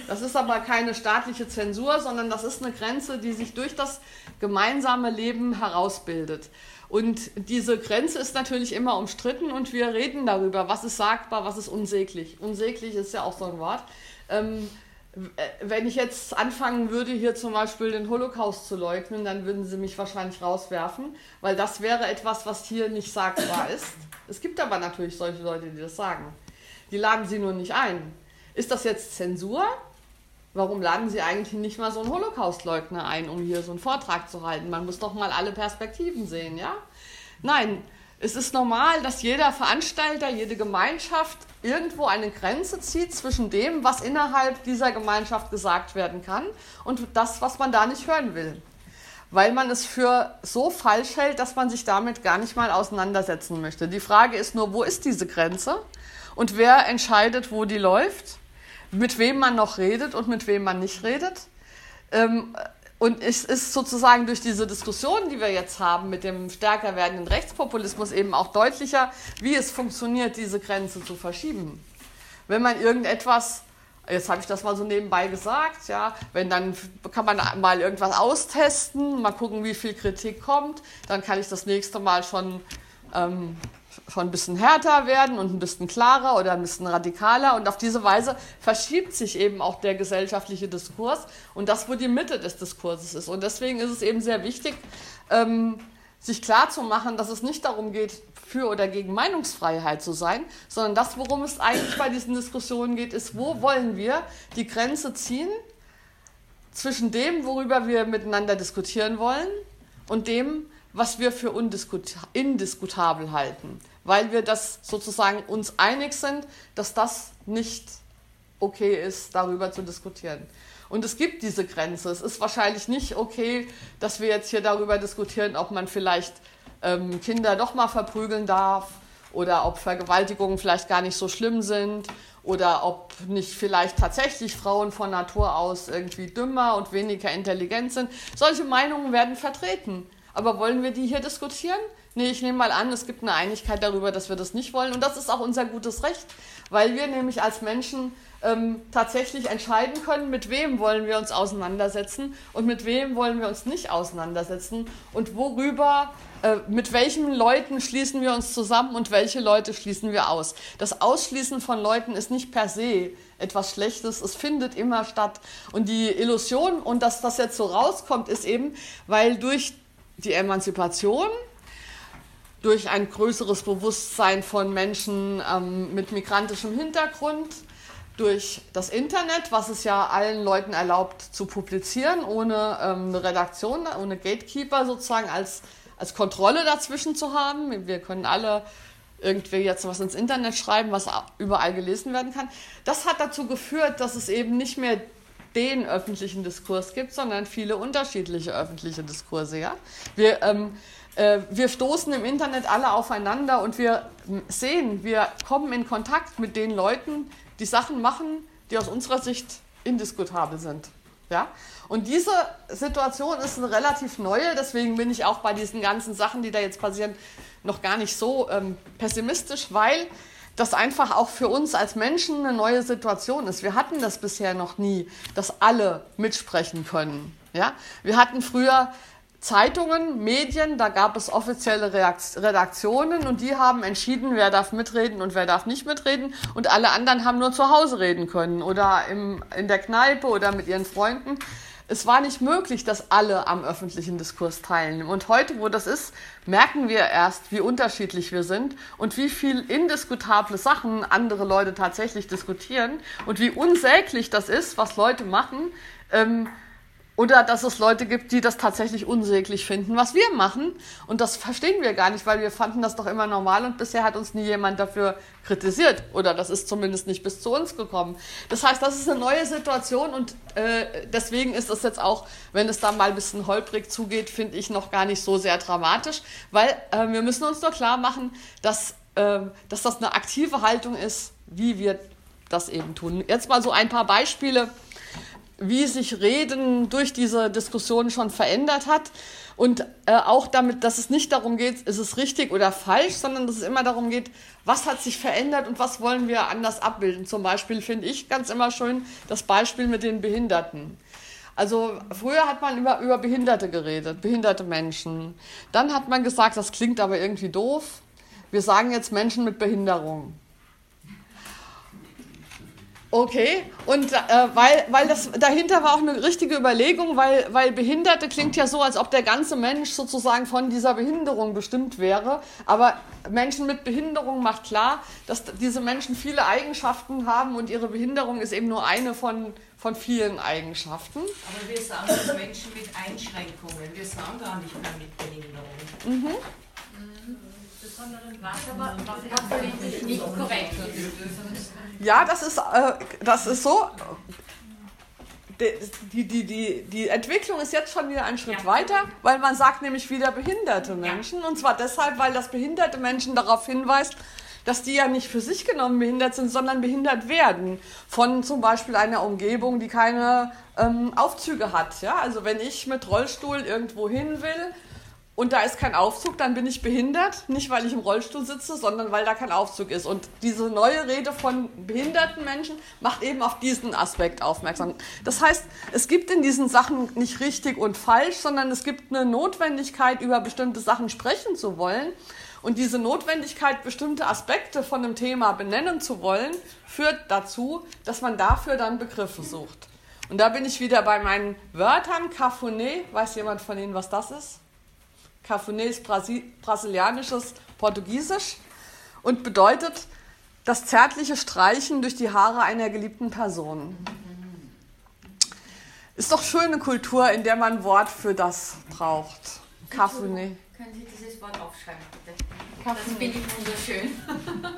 Speaker 1: Das ist aber keine staatliche Zensur, sondern das ist eine Grenze, die sich durch das gemeinsame Leben herausbildet. Und diese Grenze ist natürlich immer umstritten und wir reden darüber, was ist sagbar, was ist unsäglich. Unsäglich ist ja auch so ein Wort. Ähm, wenn ich jetzt anfangen würde, hier zum Beispiel den Holocaust zu leugnen, dann würden sie mich wahrscheinlich rauswerfen, weil das wäre etwas, was hier nicht sagbar ist. Es gibt aber natürlich solche Leute, die das sagen. Die laden sie nur nicht ein. Ist das jetzt Zensur? Warum laden Sie eigentlich nicht mal so einen Holocaustleugner ein, um hier so einen Vortrag zu halten? Man muss doch mal alle Perspektiven sehen, ja? Nein, es ist normal, dass jeder Veranstalter, jede Gemeinschaft irgendwo eine Grenze zieht zwischen dem, was innerhalb dieser Gemeinschaft gesagt werden kann und das, was man da nicht hören will. Weil man es für so falsch hält, dass man sich damit gar nicht mal auseinandersetzen möchte. Die Frage ist nur, wo ist diese Grenze und wer entscheidet, wo die läuft? Mit wem man noch redet und mit wem man nicht redet. Ähm, und es ist sozusagen durch diese Diskussion, die wir jetzt haben mit dem stärker werdenden Rechtspopulismus eben auch deutlicher, wie es funktioniert, diese Grenze zu verschieben. Wenn man irgendetwas, jetzt habe ich das mal so nebenbei gesagt, ja, wenn dann kann man mal irgendwas austesten, mal gucken, wie viel Kritik kommt, dann kann ich das nächste Mal schon ähm, schon ein bisschen härter werden und ein bisschen klarer oder ein bisschen radikaler. Und auf diese Weise verschiebt sich eben auch der gesellschaftliche Diskurs und das, wo die Mitte des Diskurses ist. Und deswegen ist es eben sehr wichtig, ähm, sich klarzumachen, dass es nicht darum geht, für oder gegen Meinungsfreiheit zu sein, sondern das, worum es eigentlich bei diesen Diskussionen geht, ist, wo wollen wir die Grenze ziehen zwischen dem, worüber wir miteinander diskutieren wollen und dem, was wir für indiskutabel halten weil wir das sozusagen uns einig sind, dass das nicht okay ist, darüber zu diskutieren. Und es gibt diese Grenze. Es ist wahrscheinlich nicht okay, dass wir jetzt hier darüber diskutieren, ob man vielleicht ähm, Kinder doch mal verprügeln darf oder ob Vergewaltigungen vielleicht gar nicht so schlimm sind oder ob nicht vielleicht tatsächlich Frauen von Natur aus irgendwie dümmer und weniger intelligent sind. Solche Meinungen werden vertreten. Aber wollen wir die hier diskutieren? Nee, ich nehme mal an, es gibt eine Einigkeit darüber, dass wir das nicht wollen. Und das ist auch unser gutes Recht, weil wir nämlich als Menschen ähm, tatsächlich entscheiden können, mit wem wollen wir uns auseinandersetzen und mit wem wollen wir uns nicht auseinandersetzen und worüber, äh, mit welchen Leuten schließen wir uns zusammen und welche Leute schließen wir aus. Das Ausschließen von Leuten ist nicht per se etwas Schlechtes, es findet immer statt. Und die Illusion, und dass das jetzt so rauskommt, ist eben, weil durch die Emanzipation, durch ein größeres Bewusstsein von Menschen ähm, mit migrantischem Hintergrund, durch das Internet, was es ja allen Leuten erlaubt zu publizieren, ohne ähm, eine Redaktion, ohne Gatekeeper sozusagen als, als Kontrolle dazwischen zu haben. Wir können alle irgendwie jetzt was ins Internet schreiben, was überall gelesen werden kann. Das hat dazu geführt, dass es eben nicht mehr den öffentlichen Diskurs gibt, sondern viele unterschiedliche öffentliche Diskurse. Ja? Wir, ähm, äh, wir stoßen im Internet alle aufeinander und wir sehen, wir kommen in Kontakt mit den Leuten, die Sachen machen, die aus unserer Sicht indiskutabel sind. Ja? Und diese Situation ist eine relativ neue, deswegen bin ich auch bei diesen ganzen Sachen, die da jetzt passieren, noch gar nicht so ähm, pessimistisch, weil das einfach auch für uns als Menschen eine neue Situation ist. Wir hatten das bisher noch nie, dass alle mitsprechen können. Ja? Wir hatten früher Zeitungen, Medien, da gab es offizielle Redaktionen und die haben entschieden, wer darf mitreden und wer darf nicht mitreden und alle anderen haben nur zu Hause reden können oder im, in der Kneipe oder mit ihren Freunden. Es war nicht möglich, dass alle am öffentlichen Diskurs teilnehmen. Und heute, wo das ist, merken wir erst, wie unterschiedlich wir sind und wie viel indiskutable Sachen andere Leute tatsächlich diskutieren und wie unsäglich das ist, was Leute machen. Ähm, oder dass es Leute gibt, die das tatsächlich unsäglich finden, was wir machen. Und das verstehen wir gar nicht, weil wir fanden das doch immer normal und bisher hat uns nie jemand dafür kritisiert. Oder das ist zumindest nicht bis zu uns gekommen. Das heißt, das ist eine neue Situation und äh, deswegen ist es jetzt auch, wenn es da mal ein bisschen holprig zugeht, finde ich noch gar nicht so sehr dramatisch, weil äh, wir müssen uns nur klar machen, dass, äh, dass das eine aktive Haltung ist, wie wir das eben tun. Jetzt mal so ein paar Beispiele wie sich Reden durch diese Diskussion schon verändert hat. Und äh, auch damit, dass es nicht darum geht, ist es richtig oder falsch, sondern dass es immer darum geht, was hat sich verändert und was wollen wir anders abbilden. Zum Beispiel finde ich ganz immer schön das Beispiel mit den Behinderten. Also früher hat man über, über Behinderte geredet, behinderte Menschen. Dann hat man gesagt, das klingt aber irgendwie doof. Wir sagen jetzt Menschen mit Behinderung. Okay, und äh, weil, weil das dahinter war auch eine richtige Überlegung, weil, weil Behinderte klingt ja so, als ob der ganze Mensch sozusagen von dieser Behinderung bestimmt wäre. Aber Menschen mit Behinderung macht klar, dass diese Menschen viele Eigenschaften haben und ihre Behinderung ist eben nur eine von, von vielen Eigenschaften.
Speaker 2: Aber wir sagen Menschen mit Einschränkungen, wir sagen gar nicht mehr mit Behinderung. Mhm. Mhm
Speaker 1: besonderen was aber politisch nicht korrekt Ja, das ist, äh, das ist so. Die, die, die, die Entwicklung ist jetzt schon wieder einen Schritt ja. weiter, weil man sagt nämlich wieder behinderte Menschen. Ja. Und zwar deshalb, weil das behinderte Menschen darauf hinweist, dass die ja nicht für sich genommen behindert sind, sondern behindert werden von zum Beispiel einer Umgebung, die keine ähm, Aufzüge hat. Ja? Also wenn ich mit Rollstuhl irgendwo hin will, und da ist kein Aufzug, dann bin ich behindert. Nicht, weil ich im Rollstuhl sitze, sondern weil da kein Aufzug ist. Und diese neue Rede von behinderten Menschen macht eben auf diesen Aspekt aufmerksam. Das heißt, es gibt in diesen Sachen nicht richtig und falsch, sondern es gibt eine Notwendigkeit, über bestimmte Sachen sprechen zu wollen. Und diese Notwendigkeit, bestimmte Aspekte von einem Thema benennen zu wollen, führt dazu, dass man dafür dann Begriffe sucht. Und da bin ich wieder bei meinen Wörtern. Cafuné, weiß jemand von Ihnen, was das ist? Cafuné ist Brasi brasilianisches Portugiesisch und bedeutet das zärtliche Streichen durch die Haare einer geliebten Person. Ist doch schöne Kultur, in der man Wort für das braucht. Cafuné.
Speaker 2: Können Sie dieses Wort aufschreiben, bitte? Das finde ich wunderschön.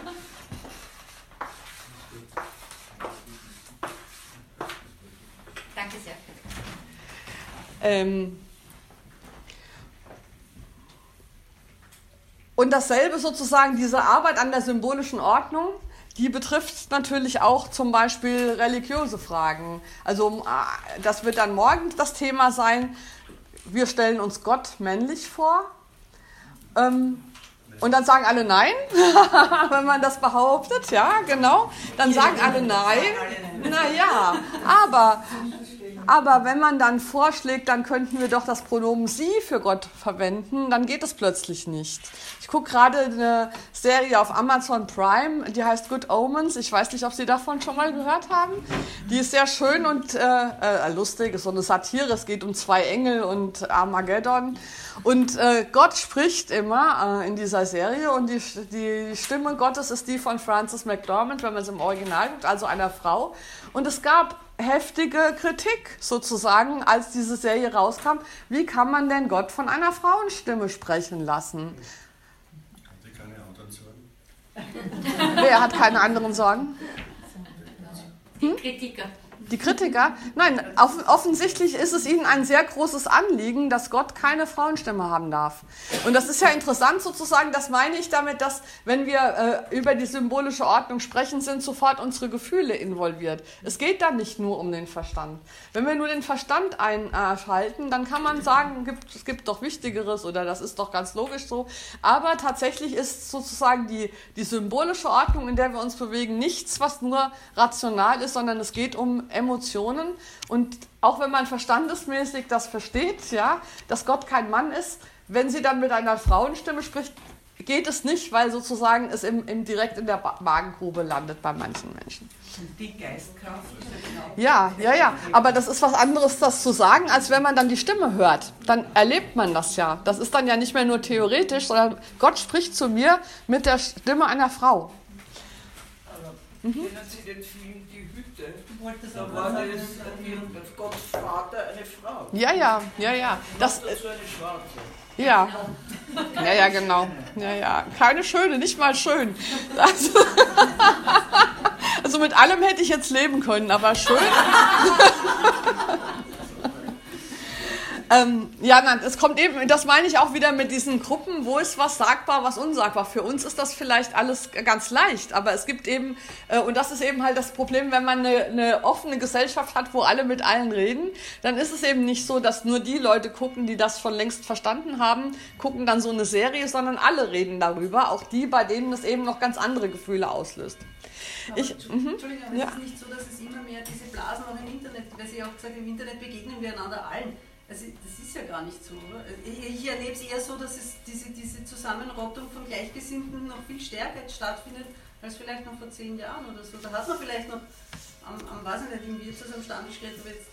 Speaker 2: Danke sehr.
Speaker 1: Ähm, Und dasselbe sozusagen, diese Arbeit an der symbolischen Ordnung, die betrifft natürlich auch zum Beispiel religiöse Fragen. Also äh, das wird dann morgen das Thema sein. Wir stellen uns Gott männlich vor. Ähm, und dann sagen alle nein, wenn man das behauptet, ja, genau. Dann sagen alle nein. Naja, aber aber wenn man dann vorschlägt, dann könnten wir doch das Pronomen sie für Gott verwenden, dann geht es plötzlich nicht. Ich gucke gerade eine Serie auf Amazon Prime, die heißt Good Omens. Ich weiß nicht, ob Sie davon schon mal gehört haben. Die ist sehr schön und äh, äh, lustig, ist so eine Satire. Es geht um zwei Engel und Armageddon. Und äh, Gott spricht immer äh, in dieser Serie und die, die Stimme Gottes ist die von Frances McDormand, wenn man es im Original guckt, also einer Frau. Und es gab heftige Kritik sozusagen, als diese Serie rauskam. Wie kann man denn Gott von einer Frauenstimme sprechen lassen?
Speaker 3: Hat sie keine anderen Sorgen?
Speaker 1: Wer hat keine anderen Sorgen?
Speaker 2: Die Kritiker.
Speaker 1: Die Kritiker? Nein, offensichtlich ist es ihnen ein sehr großes Anliegen, dass Gott keine Frauenstimme haben darf. Und das ist ja interessant sozusagen, das meine ich damit, dass wenn wir äh, über die symbolische Ordnung sprechen, sind sofort unsere Gefühle involviert. Es geht dann nicht nur um den Verstand. Wenn wir nur den Verstand einschalten, dann kann man sagen, gibt, es gibt doch Wichtigeres oder das ist doch ganz logisch so. Aber tatsächlich ist sozusagen die, die symbolische Ordnung, in der wir uns bewegen, nichts, was nur rational ist, sondern es geht um Emotionen. Und auch wenn man verstandesmäßig das versteht, ja, dass Gott kein Mann ist, wenn sie dann mit einer Frauenstimme spricht, geht es nicht, weil sozusagen es im, im direkt in der Magengrube landet bei manchen Menschen.
Speaker 2: Die Geistkraft
Speaker 1: Ja, ja, ja. Aber das ist was anderes, das zu sagen, als wenn man dann die Stimme hört. Dann erlebt man das ja. Das ist dann ja nicht mehr nur theoretisch, sondern Gott spricht zu mir mit der Stimme einer Frau.
Speaker 4: Mhm. Kennen Sie den Film Hütte? Da war das, das Gottes Vater eine Frau.
Speaker 1: Ja, ja, ja, ja. Das,
Speaker 4: Das so eine Schwarze.
Speaker 1: ja. Ja, ja, genau. Ja, ja. Keine schöne, nicht mal schön. Das, also mit allem hätte ich jetzt leben können, aber schön. Ähm, ja, nein, es kommt eben, das meine ich auch wieder mit diesen Gruppen, wo ist was sagbar, was unsagbar. Für uns ist das vielleicht alles ganz leicht, aber es gibt eben, äh, und das ist eben halt das Problem, wenn man eine, eine offene Gesellschaft hat, wo alle mit allen reden, dann ist es eben nicht so, dass nur die Leute gucken, die das schon längst verstanden haben, gucken dann so eine Serie, sondern alle reden darüber, auch die, bei denen es eben noch ganz andere Gefühle auslöst.
Speaker 5: Aber
Speaker 1: Ich-
Speaker 5: Entschu-
Speaker 1: mhm.
Speaker 5: Entschuldigung, aber
Speaker 1: Ja.
Speaker 5: es ist nicht so, dass es immer mehr diese Blasen auch im Internet, weil Sie auch gesagt im Internet begegnen wir einander allen. Also das ist ja gar nicht so. Oder? Ich, ich erlebe es eher so, dass es diese, diese Zusammenrottung von Gleichgesinnten noch viel stärker stattfindet, als vielleicht noch vor zehn Jahren oder so. Da hat man vielleicht noch am, am weiß ich nicht, im Wirtshaus am Stammtisch geredet, aber jetzt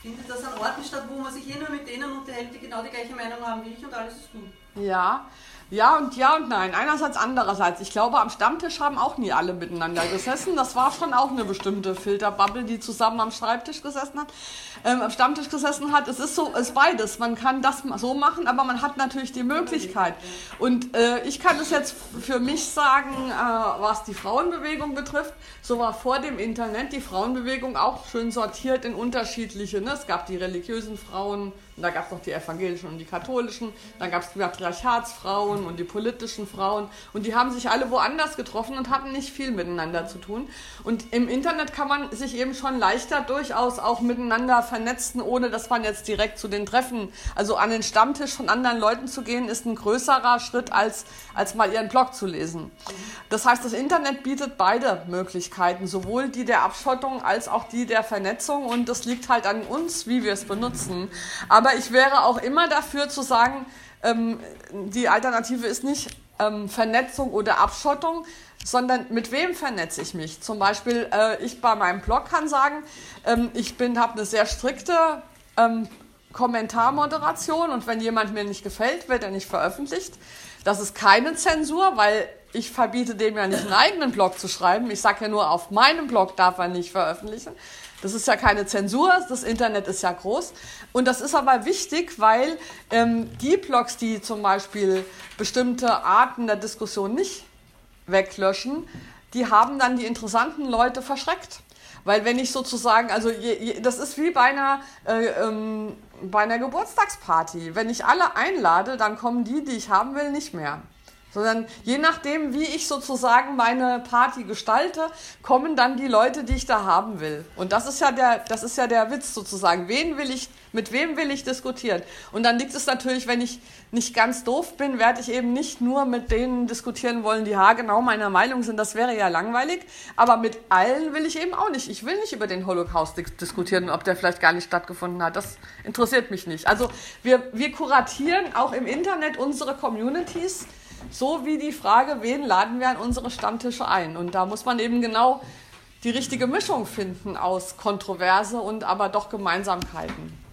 Speaker 5: findet das an Orten statt, wo man sich eh nur mit denen unterhält, die genau die gleiche Meinung haben wie ich und alles ist gut.
Speaker 1: Ja, ja und ja und nein. Einerseits, andererseits. Ich glaube, am Stammtisch haben auch nie alle miteinander gesessen. Das war schon auch eine bestimmte Filterbubble, die zusammen am Schreibtisch gesessen hat, ähm, am Stammtisch gesessen hat. Es ist so, es ist beides. Man kann das so machen, aber man hat natürlich die Möglichkeit. Und äh, ich kann es jetzt für mich sagen, äh, was die Frauenbewegung betrifft. So war vor dem Internet die Frauenbewegung auch schön sortiert in unterschiedliche. Ne? Es gab die religiösen Frauen, da gab es noch die evangelischen und die katholischen, dann gab es die Matriarchatsfrauen und die politischen Frauen und die haben sich alle woanders getroffen und hatten nicht viel miteinander zu tun. Und im Internet kann man sich eben schon leichter durchaus auch miteinander vernetzen, ohne dass man jetzt direkt zu den Treffen, also an den Stammtisch von anderen Leuten zu gehen, ist ein größerer Schritt, als, als mal ihren Blog zu lesen. Das heißt, das Internet bietet beide Möglichkeiten, sowohl die der Abschottung als auch die der Vernetzung und das liegt halt an uns, wie wir es benutzen. Aber ich wäre auch immer dafür zu sagen, ähm, die Alternative ist nicht ähm, Vernetzung oder Abschottung, sondern mit wem vernetze ich mich? Zum Beispiel, äh, ich bei meinem Blog kann sagen, ähm, ich habe eine sehr strikte ähm, Kommentarmoderation und wenn jemand mir nicht gefällt, wird er nicht veröffentlicht. Das ist keine Zensur, weil ich verbiete dem ja nicht einen eigenen Blog zu schreiben. Ich sage ja nur, auf meinem Blog darf er nicht veröffentlichen. Das ist ja keine Zensur, das Internet ist ja groß. Und das ist aber wichtig, weil ähm, die Blogs, die zum Beispiel bestimmte Arten der Diskussion nicht weglöschen, die haben dann die interessanten Leute verschreckt. Weil wenn ich sozusagen, also je, je, das ist wie bei einer, äh, ähm, bei einer Geburtstagsparty. Wenn ich alle einlade, dann kommen die, die ich haben will, nicht mehr sondern je nachdem, wie ich sozusagen meine Party gestalte, kommen dann die Leute, die ich da haben will. Und das ist ja der, das ist ja der Witz sozusagen. Wen will ich, mit wem will ich diskutieren? Und dann liegt es natürlich, wenn ich nicht ganz doof bin, werde ich eben nicht nur mit denen diskutieren wollen, die haargenau meiner Meinung sind. Das wäre ja langweilig. Aber mit allen will ich eben auch nicht. Ich will nicht über den Holocaust diskutieren, ob der vielleicht gar nicht stattgefunden hat. Das interessiert mich nicht. Also wir, wir kuratieren auch im Internet unsere Communities so wie die Frage, wen laden wir an unsere Stammtische ein? Und da muss man eben genau die richtige Mischung finden aus Kontroverse und aber doch Gemeinsamkeiten.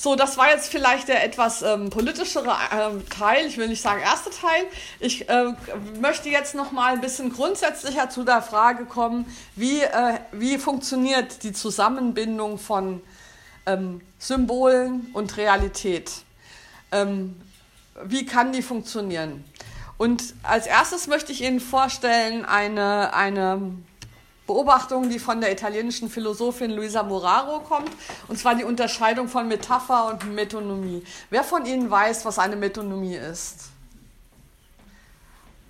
Speaker 1: So, das war jetzt vielleicht der etwas ähm, politischere ähm, Teil. Ich will nicht sagen erste Teil. Ich äh, möchte jetzt noch mal ein bisschen grundsätzlicher zu der Frage kommen, wie, äh, wie funktioniert die Zusammenbindung von ähm, Symbolen und Realität? Ähm, wie kann die funktionieren? Und als erstes möchte ich Ihnen vorstellen eine, eine Beobachtung, die von der italienischen Philosophin Luisa Moraro kommt, und zwar die Unterscheidung von Metapher und Metonomie. Wer von Ihnen weiß, was eine Metonomie ist?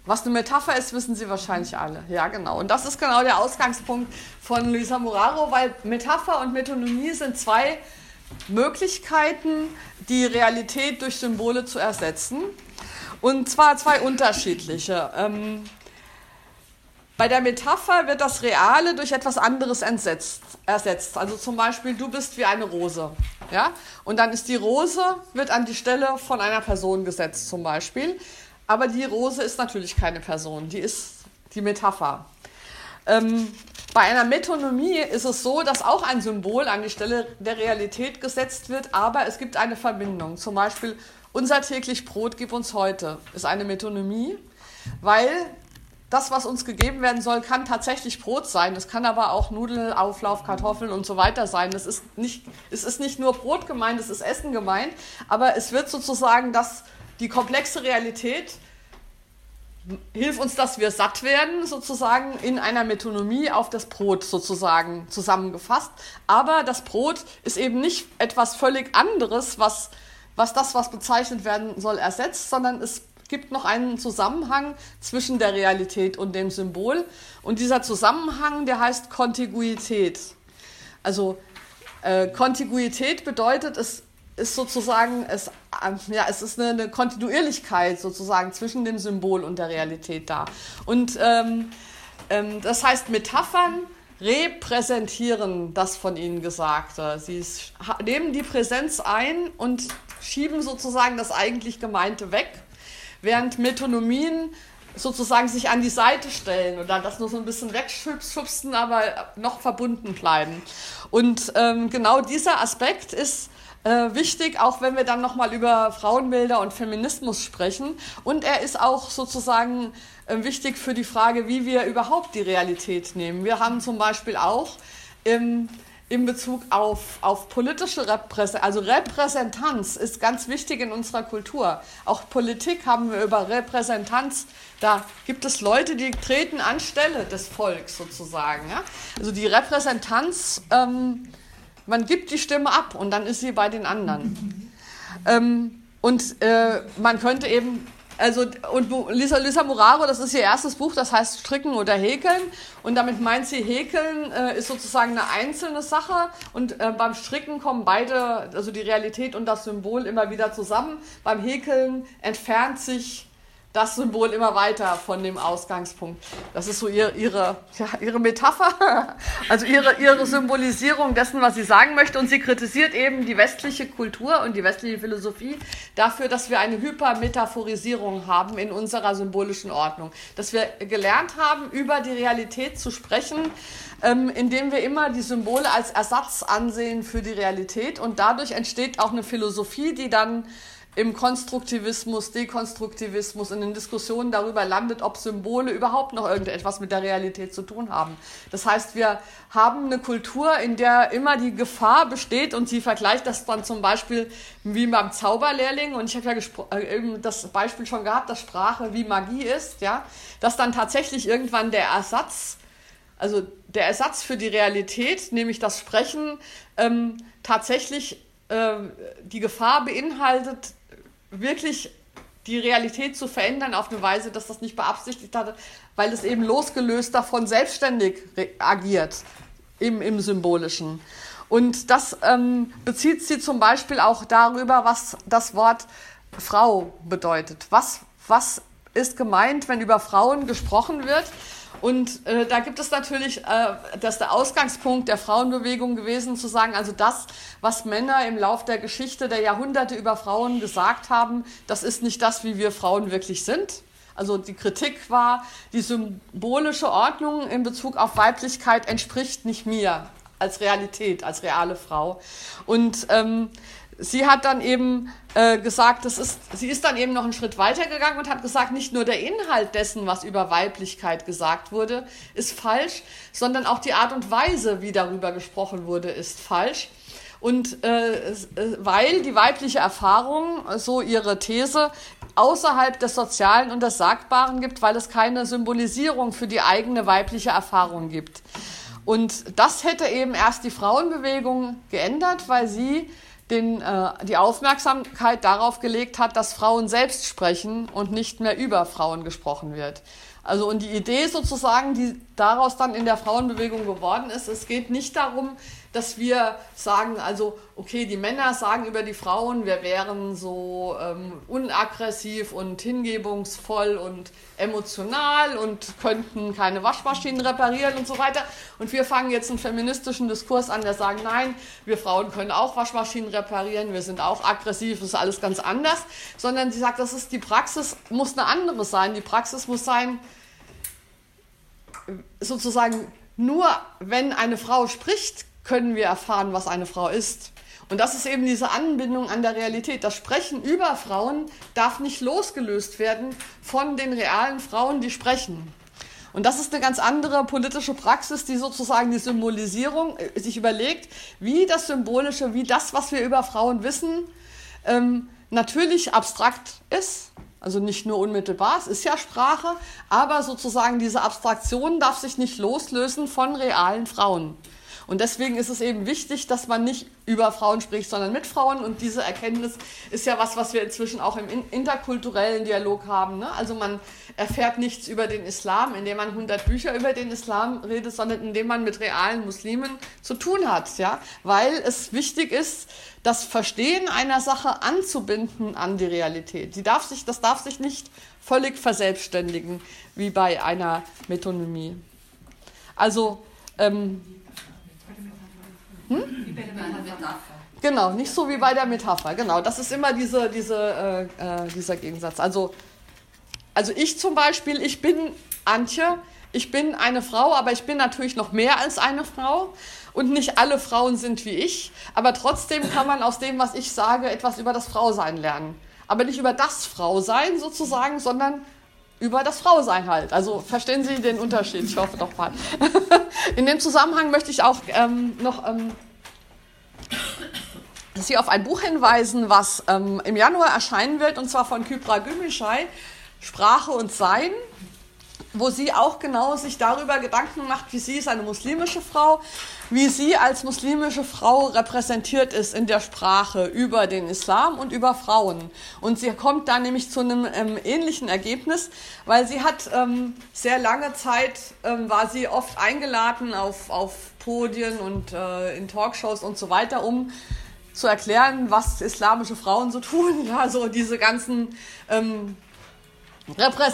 Speaker 1: Was eine Metapher ist, wissen Sie wahrscheinlich alle. Ja, genau. Und das ist genau der Ausgangspunkt von Luisa Moraro, weil Metapher und Metonomie sind zwei Möglichkeiten, die Realität durch Symbole zu ersetzen. Und zwar zwei unterschiedliche. Ähm, bei der Metapher wird das Reale durch etwas anderes entsetzt, ersetzt. Also zum Beispiel, du bist wie eine Rose. Ja? Und dann ist die Rose, wird an die Stelle von einer Person gesetzt zum Beispiel. Aber die Rose ist natürlich keine Person, die ist die Metapher. Ähm, bei einer Metonomie ist es so, dass auch ein Symbol an die Stelle der Realität gesetzt wird, aber es gibt eine Verbindung. Zum Beispiel unser täglich Brot gib uns heute ist eine Metonomie, weil das, was uns gegeben werden soll, kann tatsächlich Brot sein. Es kann aber auch Nudelauflauf, Kartoffeln und so weiter sein. Es ist nicht, es ist nicht nur Brot gemeint, es ist Essen gemeint, aber es wird sozusagen das, die komplexe Realität hilft uns, dass wir satt werden, sozusagen in einer Metonomie auf das Brot sozusagen zusammengefasst. Aber das Brot ist eben nicht etwas völlig anderes, was was das, was bezeichnet werden soll, ersetzt, sondern es gibt noch einen Zusammenhang zwischen der Realität und dem Symbol. Und dieser Zusammenhang, der heißt Kontiguität. Also äh, Kontiguität bedeutet, es ist sozusagen, es, äh, ja, es ist eine, eine, Kontinuierlichkeit sozusagen zwischen dem Symbol und der Realität da. Und ähm, ähm, das heißt, Metaphern repräsentieren das von Ihnen Gesagte. Sie nehmen die Präsenz ein und schieben sozusagen das eigentlich Gemeinte weg, während Metonomien sozusagen sich an die Seite stellen oder das nur so ein bisschen wegschubsen, aber noch verbunden bleiben. Und ähm, genau dieser Aspekt ist äh, wichtig, auch wenn wir dann nochmal über Frauenbilder und Feminismus sprechen. Und er ist auch sozusagen äh, wichtig für die Frage, wie wir überhaupt die Realität nehmen. Wir haben zum Beispiel auch im in Bezug auf, auf politische Repräsentanz. Also Repräsentanz ist ganz wichtig in unserer Kultur. Auch Politik haben wir über Repräsentanz. Da gibt es Leute, die treten anstelle des Volks sozusagen. Ja? Also die Repräsentanz, ähm, man gibt die Stimme ab und dann ist sie bei den anderen. Ähm, und äh, man könnte eben also, und Lisa, Lisa Muraro, das ist ihr erstes Buch, das heißt Stricken oder Häkeln. Und damit meint sie, Häkeln äh, ist sozusagen eine einzelne Sache. Und äh, beim Stricken kommen beide, also die Realität und das Symbol immer wieder zusammen. Beim Häkeln entfernt sich das Symbol immer weiter von dem Ausgangspunkt. Das ist so ihre, ihre, ja, ihre Metapher, also ihre, ihre Symbolisierung dessen, was sie sagen möchte. Und sie kritisiert eben die westliche Kultur und die westliche Philosophie dafür, dass wir eine Hypermetaphorisierung haben in unserer symbolischen Ordnung. Dass wir gelernt haben, über die Realität zu sprechen, ähm, indem wir immer die Symbole als Ersatz ansehen für die Realität. Und dadurch entsteht auch eine Philosophie, die dann im Konstruktivismus, Dekonstruktivismus, in den Diskussionen darüber landet, ob Symbole überhaupt noch irgendetwas mit der Realität zu tun haben. Das heißt, wir haben eine Kultur, in der immer die Gefahr besteht und sie vergleicht das dann zum Beispiel wie beim Zauberlehrling und ich habe ja äh, das Beispiel schon gehabt, dass Sprache wie Magie ist, ja, dass dann tatsächlich irgendwann der Ersatz, also der Ersatz für die Realität, nämlich das Sprechen, ähm, tatsächlich äh, die Gefahr beinhaltet, wirklich die Realität zu verändern auf eine Weise, dass das nicht beabsichtigt hatte, weil es eben losgelöst davon selbstständig agiert im, im Symbolischen. Und das ähm, bezieht sie zum Beispiel auch darüber, was das Wort Frau bedeutet. Was, was ist gemeint, wenn über Frauen gesprochen wird? Und äh, da gibt es natürlich, äh, das der Ausgangspunkt der Frauenbewegung gewesen, zu sagen, also das, was Männer im Lauf der Geschichte der Jahrhunderte über Frauen gesagt haben, das ist nicht das, wie wir Frauen wirklich sind. Also die Kritik war, die symbolische Ordnung in Bezug auf Weiblichkeit entspricht nicht mir als Realität, als reale Frau. Und ähm, sie hat dann eben äh, gesagt, das ist, sie ist dann eben noch einen Schritt weiter gegangen und hat gesagt, nicht nur der Inhalt dessen, was über Weiblichkeit gesagt wurde, ist falsch, sondern auch die Art und Weise, wie darüber gesprochen wurde, ist falsch. Und äh, äh weil die weibliche Erfahrung, so ihre These, außerhalb des Sozialen und des Sagbaren gibt, weil es keine Symbolisierung für die eigene weibliche Erfahrung gibt. Und das hätte eben erst die Frauenbewegung geändert, weil sie den, äh, die Aufmerksamkeit darauf gelegt hat, dass Frauen selbst sprechen und nicht mehr über Frauen gesprochen wird. Also und die Idee sozusagen, die daraus dann in der Frauenbewegung geworden ist, es geht nicht darum, dass wir sagen, also okay, die Männer sagen über die Frauen, wir wären so ähm, unaggressiv und hingebungsvoll und emotional und könnten keine Waschmaschinen reparieren und so weiter. Und wir fangen jetzt einen feministischen Diskurs an, der sagt, nein, wir Frauen können auch Waschmaschinen reparieren, wir sind auch aggressiv, ist alles ganz anders. Sondern sie sagt, das ist die Praxis, muss eine andere sein. Die Praxis muss sein, sozusagen nur wenn eine Frau spricht, können wir erfahren, was eine Frau ist. Und das ist eben diese Anbindung an der Realität. Das Sprechen über Frauen darf nicht losgelöst werden von den realen Frauen, die sprechen. Und das ist eine ganz andere politische Praxis, die sozusagen die Symbolisierung äh, sich überlegt, wie das Symbolische, wie das, was wir über Frauen wissen, ähm, natürlich abstrakt ist. Also nicht nur unmittelbar, es ist ja Sprache, aber sozusagen diese Abstraktion darf sich nicht loslösen von realen Frauen. Und deswegen ist es eben wichtig, dass man nicht über Frauen spricht, sondern mit Frauen. Und diese Erkenntnis ist ja was, was wir inzwischen auch im interkulturellen Dialog haben. Ne? Also man erfährt nichts über den Islam, indem man 100 Bücher über den Islam redet, sondern indem man mit realen Muslimen zu tun hat. Ja? Weil es wichtig ist, das Verstehen einer Sache anzubinden an die Realität. Die darf sich, das darf sich nicht völlig verselbstständigen, wie bei einer Metonymie. Also, ähm, hm? Wie bei der Metapher. Genau, nicht so wie bei der Metapher. Genau, das ist immer diese, diese, äh, äh, dieser Gegensatz. Also, also ich zum Beispiel, ich bin Antje, ich bin eine Frau, aber ich bin natürlich noch mehr als eine Frau. Und nicht alle Frauen sind wie ich, aber trotzdem kann man aus dem, was ich sage, etwas über das Frausein lernen. Aber nicht über das Frausein sozusagen, sondern über das Frausein halt. Also verstehen Sie den Unterschied? Ich hoffe doch mal. In dem Zusammenhang möchte ich auch ähm, noch ähm, Sie auf ein Buch hinweisen, was ähm, im Januar erscheinen wird, und zwar von Kypra Gümüşay, Sprache und Sein. Wo sie auch genau sich darüber Gedanken macht, wie sie ist eine muslimische Frau, wie sie als muslimische Frau repräsentiert ist in der Sprache über den Islam und über Frauen. Und sie kommt da nämlich zu einem ähm, ähnlichen Ergebnis, weil sie hat ähm, sehr lange Zeit, ähm, war sie oft eingeladen auf, auf Podien und äh, in Talkshows und so weiter, um zu erklären, was islamische Frauen so tun. Ja, so diese ganzen ähm,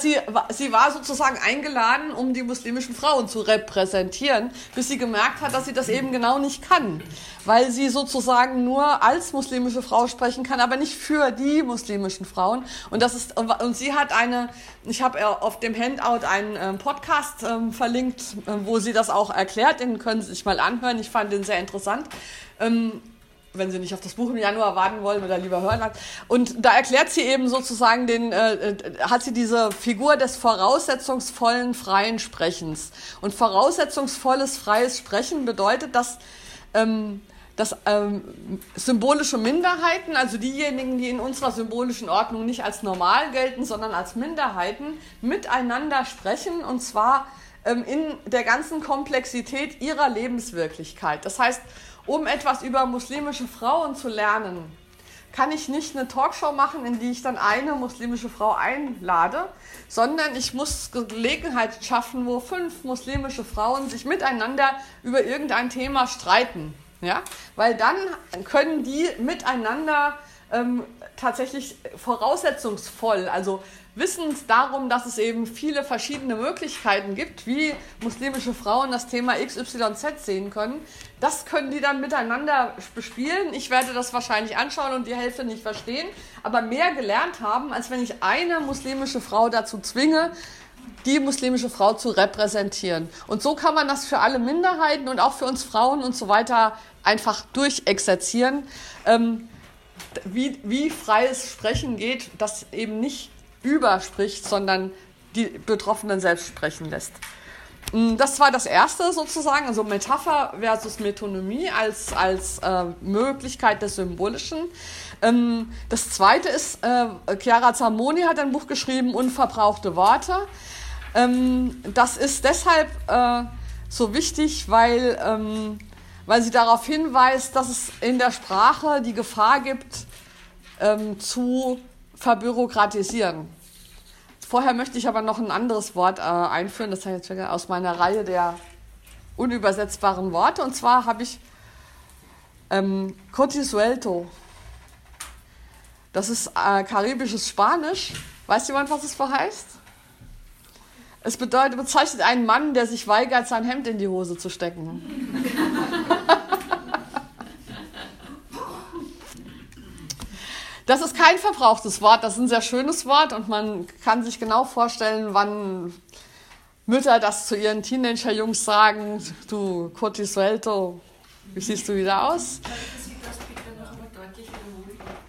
Speaker 1: Sie, sie war sozusagen eingeladen, um die muslimischen Frauen zu repräsentieren, bis sie gemerkt hat, dass sie das eben genau nicht kann, weil sie sozusagen nur als muslimische Frau sprechen kann, aber nicht für die muslimischen Frauen. Und das ist und sie hat eine, ich habe auf dem Handout einen ähm, Podcast ähm, verlinkt, äh, wo sie das auch erklärt. Den können Sie sich mal anhören. Ich fand den sehr interessant. Wenn Sie nicht auf das Buch im Januar warten wollen oder lieber hören. Und da erklärt sie eben sozusagen den, äh, äh, hat sie diese Figur des voraussetzungsvollen freien Sprechens. Und voraussetzungsvolles freies Sprechen bedeutet, dass, ähm, dass ähm, symbolische Minderheiten, also diejenigen, die in unserer symbolischen Ordnung nicht als normal gelten, sondern als Minderheiten, miteinander sprechen und zwar ähm, in der ganzen Komplexität ihrer Lebenswirklichkeit. Das heißt, um etwas über muslimische Frauen zu lernen, kann ich nicht eine Talkshow machen, in die ich dann eine muslimische Frau einlade, sondern ich muss Gelegenheit schaffen, wo fünf muslimische Frauen sich miteinander über irgendein Thema streiten. Ja? Weil dann können die miteinander ähm, tatsächlich voraussetzungsvoll, also wissend darum, dass es eben viele verschiedene Möglichkeiten gibt, wie muslimische Frauen das Thema XYZ sehen können. Das können die dann miteinander bespielen. Ich werde das wahrscheinlich anschauen und die Hälfte nicht verstehen, aber mehr gelernt haben, als wenn ich eine muslimische Frau dazu zwinge, die muslimische Frau zu repräsentieren. Und so kann man das für alle Minderheiten und auch für uns Frauen und so weiter einfach durchexerzieren. Ähm, wie, wie freies Sprechen geht, das eben nicht überspricht, sondern die Betroffenen selbst sprechen lässt. Mm, das war das erste sozusagen, also Metapher versus Metonymie als, als äh, Möglichkeit des Symbolischen. Ähm, das zweite ist, äh, Chiara Zamoni hat ein Buch geschrieben, Unverbrauchte Worte. Ähm, das ist deshalb äh, so wichtig, weil, ähm, weil sie darauf hinweist, dass es in der Sprache die Gefahr gibt, ähm, zu verbürokratisieren. Vorher möchte ich aber noch ein anderes Wort äh, einführen, das habe ich jetzt aus meiner Reihe der unübersetzbaren Worte. Und zwar habe ich ähm, Cotisuelto. Das ist äh, karibisches Spanisch. Weiß jemand, was es verheißt? Es bedeutet, bezeichnet einen Mann, der sich weigert, sein Hemd in die Hose zu stecken. Das ist kein verbrauchtes Wort, das ist ein sehr schönes Wort und man kann sich genau vorstellen, wann Mütter das zu ihren Teenager-Jungs sagen, du Corti Suelto, wie siehst du wieder aus?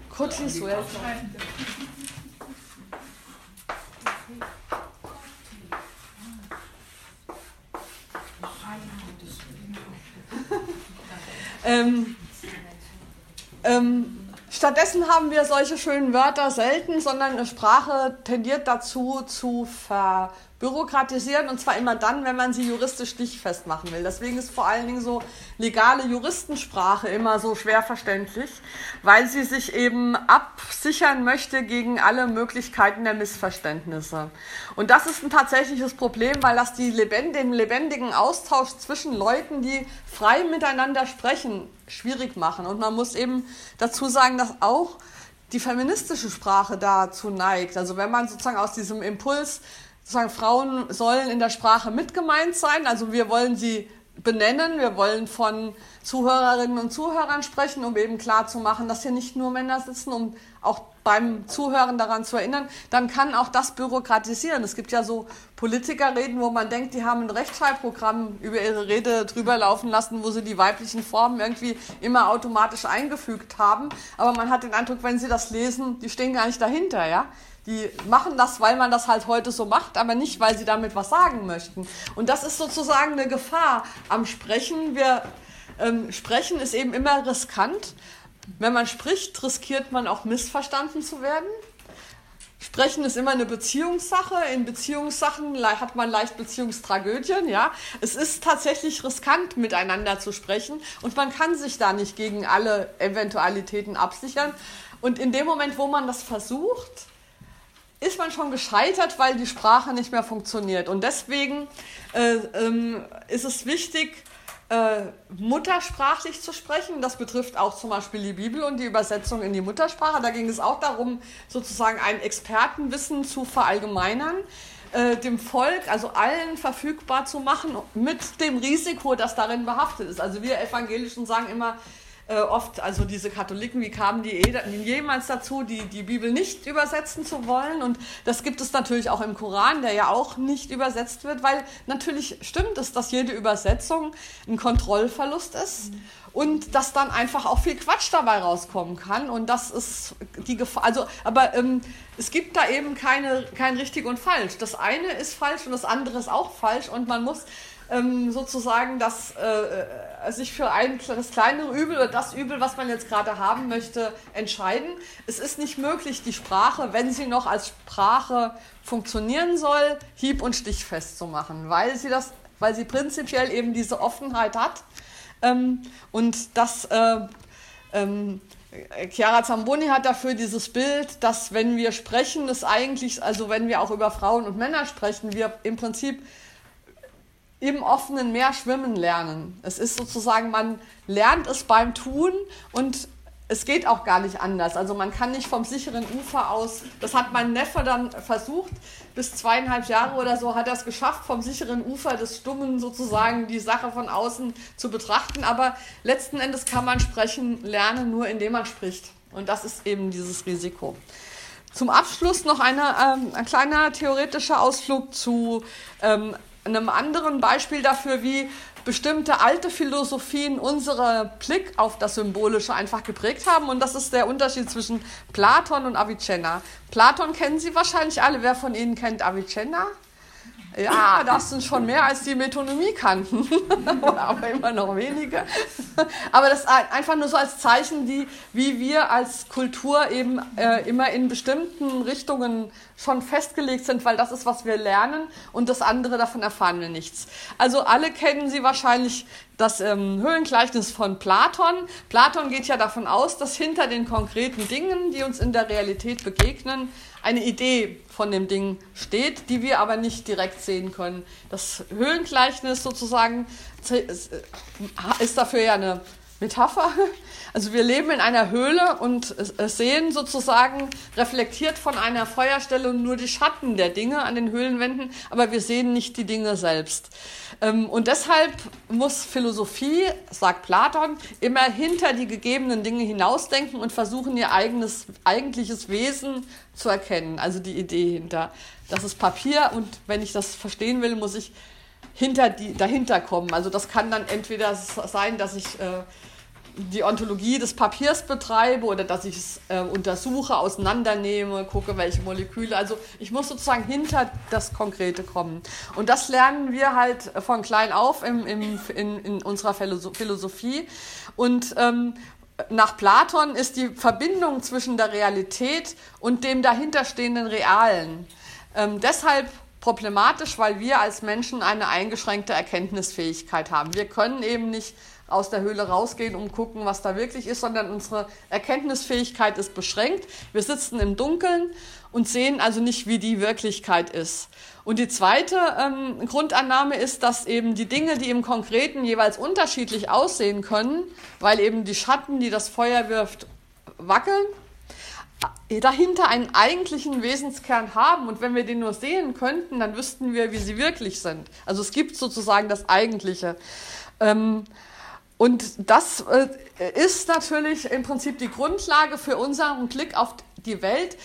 Speaker 1: Corti ähm, ähm, Stattdessen haben wir solche schönen Wörter selten, sondern eine Sprache tendiert dazu zu ver bürokratisieren und zwar immer dann, wenn man sie juristisch stichfest machen will. Deswegen ist vor allen Dingen so legale Juristensprache immer so schwer verständlich, weil sie sich eben absichern möchte gegen alle Möglichkeiten der Missverständnisse. Und das ist ein tatsächliches Problem, weil das die lebend den lebendigen Austausch zwischen Leuten, die frei miteinander sprechen, schwierig machen. Und man muss eben dazu sagen, dass auch die feministische Sprache dazu neigt. Also wenn man sozusagen aus diesem Impuls sozusagen Frauen sollen in der Sprache mitgemeint sein. Also wir wollen sie benennen, wir wollen von Zuhörerinnen und Zuhörern sprechen, um eben klar zu machen, dass hier nicht nur Männer sitzen, um auch beim Zuhören daran zu erinnern, dann kann auch das bürokratisieren. Es gibt ja so Politikerreden, wo man denkt, die haben ein Rechtschreibprogramm über ihre Rede drüber laufen lassen, wo sie die weiblichen Formen irgendwie immer automatisch eingefügt haben. Aber man hat den Eindruck, wenn sie das lesen, die stehen gar nicht dahinter, ja. Die machen das, weil man das halt heute so macht, aber nicht, weil sie damit was sagen möchten. Und das ist sozusagen eine Gefahr am Sprechen. Wir ähm, sprechen ist eben immer riskant. Wenn man spricht, riskiert man auch missverstanden zu werden. Sprechen ist immer eine Beziehungssache. In Beziehungssachen hat man leicht Beziehungstragödien, ja. Es ist tatsächlich riskant, miteinander zu sprechen und man kann sich da nicht gegen alle Eventualitäten absichern. Und in dem Moment, wo man das versucht, ist man schon gescheitert, weil die Sprache nicht mehr funktioniert. Und deswegen äh, ähm, ist es wichtig, äh, muttersprachlich zu sprechen. Das betrifft auch zum Beispiel die Bibel und die Übersetzung in die Muttersprache. Da ging es auch darum, sozusagen ein Expertenwissen zu verallgemeinern, äh, dem Volk, also allen verfügbar zu machen, mit dem Risiko, das darin behaftet ist. Also wir Evangelischen sagen immer, äh, oft, also diese Katholiken, wie kamen die jemals dazu, die, die Bibel nicht übersetzen zu wollen? Und das gibt es natürlich auch im Koran, der ja auch nicht übersetzt wird, weil natürlich stimmt es, dass jede Übersetzung ein Kontrollverlust ist. Mhm und dass dann einfach auch viel Quatsch dabei rauskommen kann. Und das ist die Gefahr. Also, aber ähm, es gibt da eben keine, kein richtig und falsch. Das eine ist falsch und das andere ist auch falsch. Und man muss ähm, sozusagen das, äh, äh, sich für ein, das kleinere Übel oder das Übel, was man jetzt gerade haben möchte, entscheiden. Es ist nicht möglich, die Sprache, wenn sie noch als Sprache funktionieren soll, hieb- und stichfest zu machen, weil sie, das, weil sie prinzipiell eben diese Offenheit hat. Ähm, und das äh, ähm, Chiara Zamboni hat dafür dieses Bild, dass wenn wir sprechen, es eigentlich, also wenn wir auch über Frauen und Männer sprechen, wir im Prinzip im offenen Meer schwimmen lernen. Es ist sozusagen, man lernt es beim Tun und es geht auch gar nicht anders. Also man kann nicht vom sicheren Ufer aus, das hat mein Neffe dann versucht, bis zweieinhalb Jahre oder so hat er es geschafft, vom sicheren Ufer des Stummen sozusagen die Sache von außen zu betrachten. Aber letzten Endes kann man sprechen lernen, nur indem man spricht. Und das ist eben dieses Risiko. Zum Abschluss noch eine, ähm, ein kleiner theoretischer Ausflug zu ähm, einem anderen Beispiel dafür, wie bestimmte alte Philosophien unsere Blick auf das Symbolische einfach geprägt haben. Und das ist der Unterschied zwischen Platon und Avicenna. Platon kennen Sie wahrscheinlich alle. Wer von Ihnen kennt Avicenna? Ja, das sind schon mehr als die Metonomie kannten, aber immer noch weniger. Aber das einfach nur so als Zeichen, die, wie wir als Kultur eben äh, immer in bestimmten Richtungen schon festgelegt sind, weil das ist, was wir lernen und das andere davon erfahren wir nichts. Also alle kennen Sie wahrscheinlich das ähm, Höhlengleichnis von Platon. Platon geht ja davon aus, dass hinter den konkreten Dingen, die uns in der Realität begegnen, eine Idee von dem Ding steht, die wir aber nicht direkt sehen können. Das Höhlengleichnis sozusagen ist dafür ja eine Metapher. Also wir leben in einer Höhle und sehen sozusagen reflektiert von einer Feuerstelle nur die Schatten der Dinge an den Höhlenwänden, aber wir sehen nicht die Dinge selbst. Ähm, und deshalb muss Philosophie, sagt Platon, immer hinter die gegebenen Dinge hinausdenken und versuchen, ihr eigenes, eigentliches Wesen zu erkennen. Also die Idee hinter. Das ist Papier und wenn ich das verstehen will, muss ich hinter die, dahinter kommen. Also das kann dann entweder sein, dass ich äh, die Ontologie des Papiers betreibe oder dass ich es äh, untersuche, auseinandernehme, gucke, welche Moleküle. Also ich muss sozusagen hinter das Konkrete kommen. Und das lernen wir halt von klein auf im, im, in, in unserer Philosophie. Und ähm, nach Platon ist die Verbindung zwischen der Realität und dem dahinterstehenden Realen ähm, deshalb problematisch, weil wir als Menschen eine eingeschränkte Erkenntnisfähigkeit haben. Wir können eben nicht aus der Höhle rausgehen und gucken, was da wirklich ist, sondern unsere Erkenntnisfähigkeit ist beschränkt. Wir sitzen im Dunkeln und sehen also nicht, wie die Wirklichkeit ist. Und die zweite ähm, Grundannahme ist, dass eben die Dinge, die im Konkreten jeweils unterschiedlich aussehen können, weil eben die Schatten, die das Feuer wirft, wackeln, dahinter einen eigentlichen Wesenskern haben. Und wenn wir den nur sehen könnten, dann wüssten wir, wie sie wirklich sind. Also es gibt sozusagen das Eigentliche. Ähm, und das äh, ist natürlich im Prinzip die Grundlage für unseren Blick auf die Welt,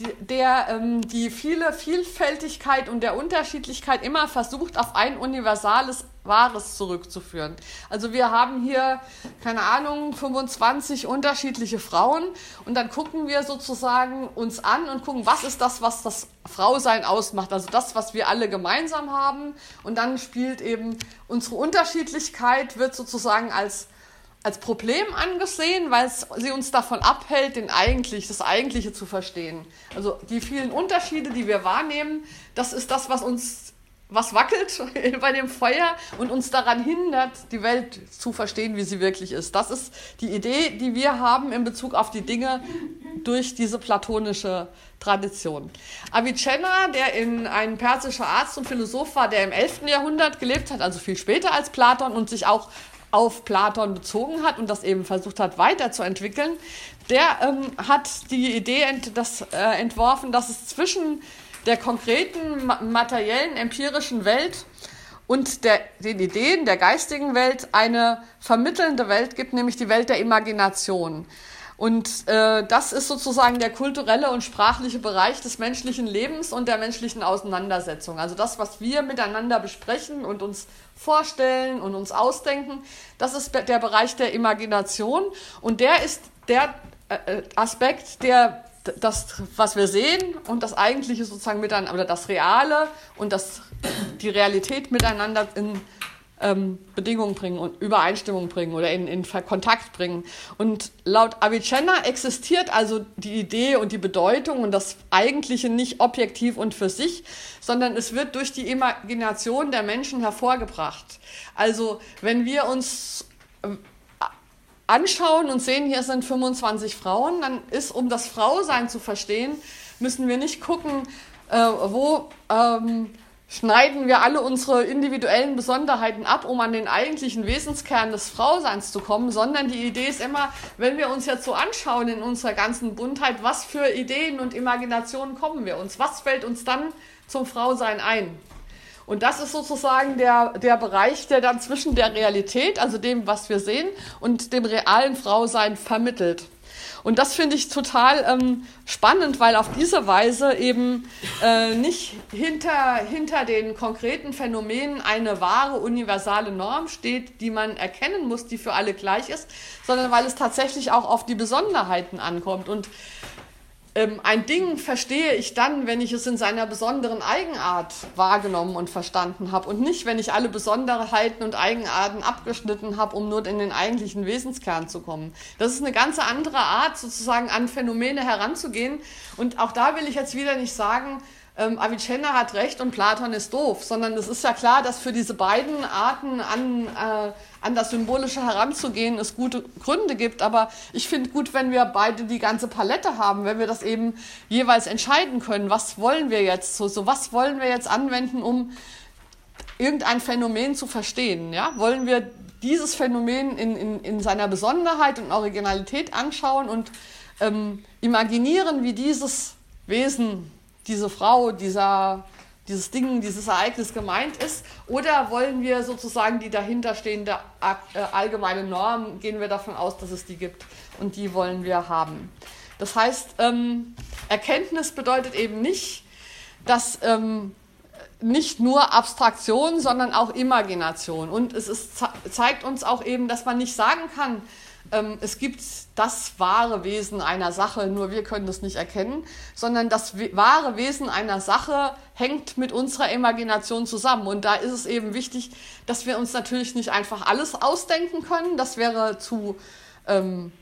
Speaker 1: der ähm, die viele Vielfältigkeit und der Unterschiedlichkeit immer versucht, auf ein universales Wahres zurückzuführen. Also wir haben hier, keine Ahnung, 25 unterschiedliche Frauen und dann gucken wir sozusagen uns an und gucken, was ist das, was das Frausein ausmacht, also das, was wir alle gemeinsam haben und dann spielt eben unsere Unterschiedlichkeit, wird sozusagen als als Problem angesehen, weil sie uns davon abhält, den eigentlich, das Eigentliche zu verstehen. Also die vielen Unterschiede, die wir wahrnehmen, das ist das, was uns was wackelt bei dem Feuer und uns daran hindert, die Welt zu verstehen, wie sie wirklich ist. Das ist die Idee, die wir haben in Bezug auf die Dinge durch diese platonische Tradition. Avicenna, der in ein persischer Arzt und Philosoph war, der im 11. Jahrhundert gelebt hat, also viel später als Platon und sich auch auf Platon bezogen hat und das eben versucht hat weiterzuentwickeln, der ähm, hat die Idee ent, das, äh, entworfen, dass es zwischen der konkreten materiellen empirischen Welt und der, den Ideen der geistigen Welt eine vermittelnde Welt gibt, nämlich die Welt der Imagination. Und äh, das ist sozusagen der kulturelle und sprachliche Bereich des menschlichen Lebens und der menschlichen Auseinandersetzung. Also das, was wir miteinander besprechen und uns vorstellen und uns ausdenken, das ist der Bereich der Imagination. Und der ist der äh, Aspekt, der das, was wir sehen und das Eigentliche sozusagen miteinander, oder das Reale und das, die Realität miteinander in ähm, Bedingungen bringen und Übereinstimmung bringen oder in, in Kontakt bringen. Und laut Avicenna existiert also die Idee und die Bedeutung und das Eigentliche nicht objektiv und für sich, sondern es wird durch die Imagination der Menschen hervorgebracht. Also wenn wir uns äh, anschauen und sehen, hier sind 25 Frauen, dann ist, um das Frausein zu verstehen, müssen wir nicht gucken, äh, wo ähm, schneiden wir alle unsere individuellen Besonderheiten ab, um an den eigentlichen Wesenskern des Frauseins zu kommen, sondern die Idee ist immer, wenn wir uns jetzt so anschauen in unserer ganzen Buntheit, was für Ideen und Imaginationen kommen wir uns, was fällt uns dann zum Frausein ein? Und das ist sozusagen der, der Bereich, der dann zwischen der Realität, also dem, was wir sehen, und dem realen Frausein vermittelt. Und das finde ich total ähm, spannend, weil auf diese Weise eben äh, nicht hinter, hinter den konkreten Phänomenen eine wahre universale Norm steht, die man erkennen muss, die für alle gleich ist, sondern weil es tatsächlich auch auf die Besonderheiten ankommt. Und ähm, ein Ding verstehe ich dann, wenn ich es in seiner besonderen Eigenart wahrgenommen und verstanden habe und nicht, wenn ich alle Besonderheiten und Eigenarten abgeschnitten habe, um nur in den eigentlichen Wesenskern zu kommen. Das ist eine ganz andere Art, sozusagen an Phänomene heranzugehen. Und auch da will ich jetzt wieder nicht sagen, ähm, Avicenna hat recht und Platon ist doof, sondern es ist ja klar, dass für diese beiden Arten an, äh, an das Symbolische heranzugehen es gute Gründe gibt. Aber ich finde gut, wenn wir beide die ganze Palette haben, wenn wir das eben jeweils entscheiden können, was wollen wir jetzt so, so was wollen wir jetzt anwenden, um irgendein Phänomen zu verstehen. Ja? Wollen wir dieses Phänomen in, in, in seiner Besonderheit und Originalität anschauen und ähm, imaginieren, wie dieses Wesen diese Frau, dieser, dieses Ding, dieses Ereignis gemeint ist? Oder wollen wir sozusagen die dahinterstehende äh, allgemeine Norm, gehen wir davon aus, dass es die gibt und die wollen wir haben? Das heißt, ähm, Erkenntnis bedeutet eben nicht, dass ähm, nicht nur Abstraktion, sondern auch Imagination. Und es ist, zeigt uns auch eben, dass man nicht sagen kann, es gibt das wahre Wesen einer Sache, nur wir können das nicht erkennen, sondern das wahre Wesen einer Sache hängt mit unserer Imagination zusammen. Und da ist es eben wichtig, dass wir uns natürlich nicht einfach alles ausdenken können. Das wäre zu ähm,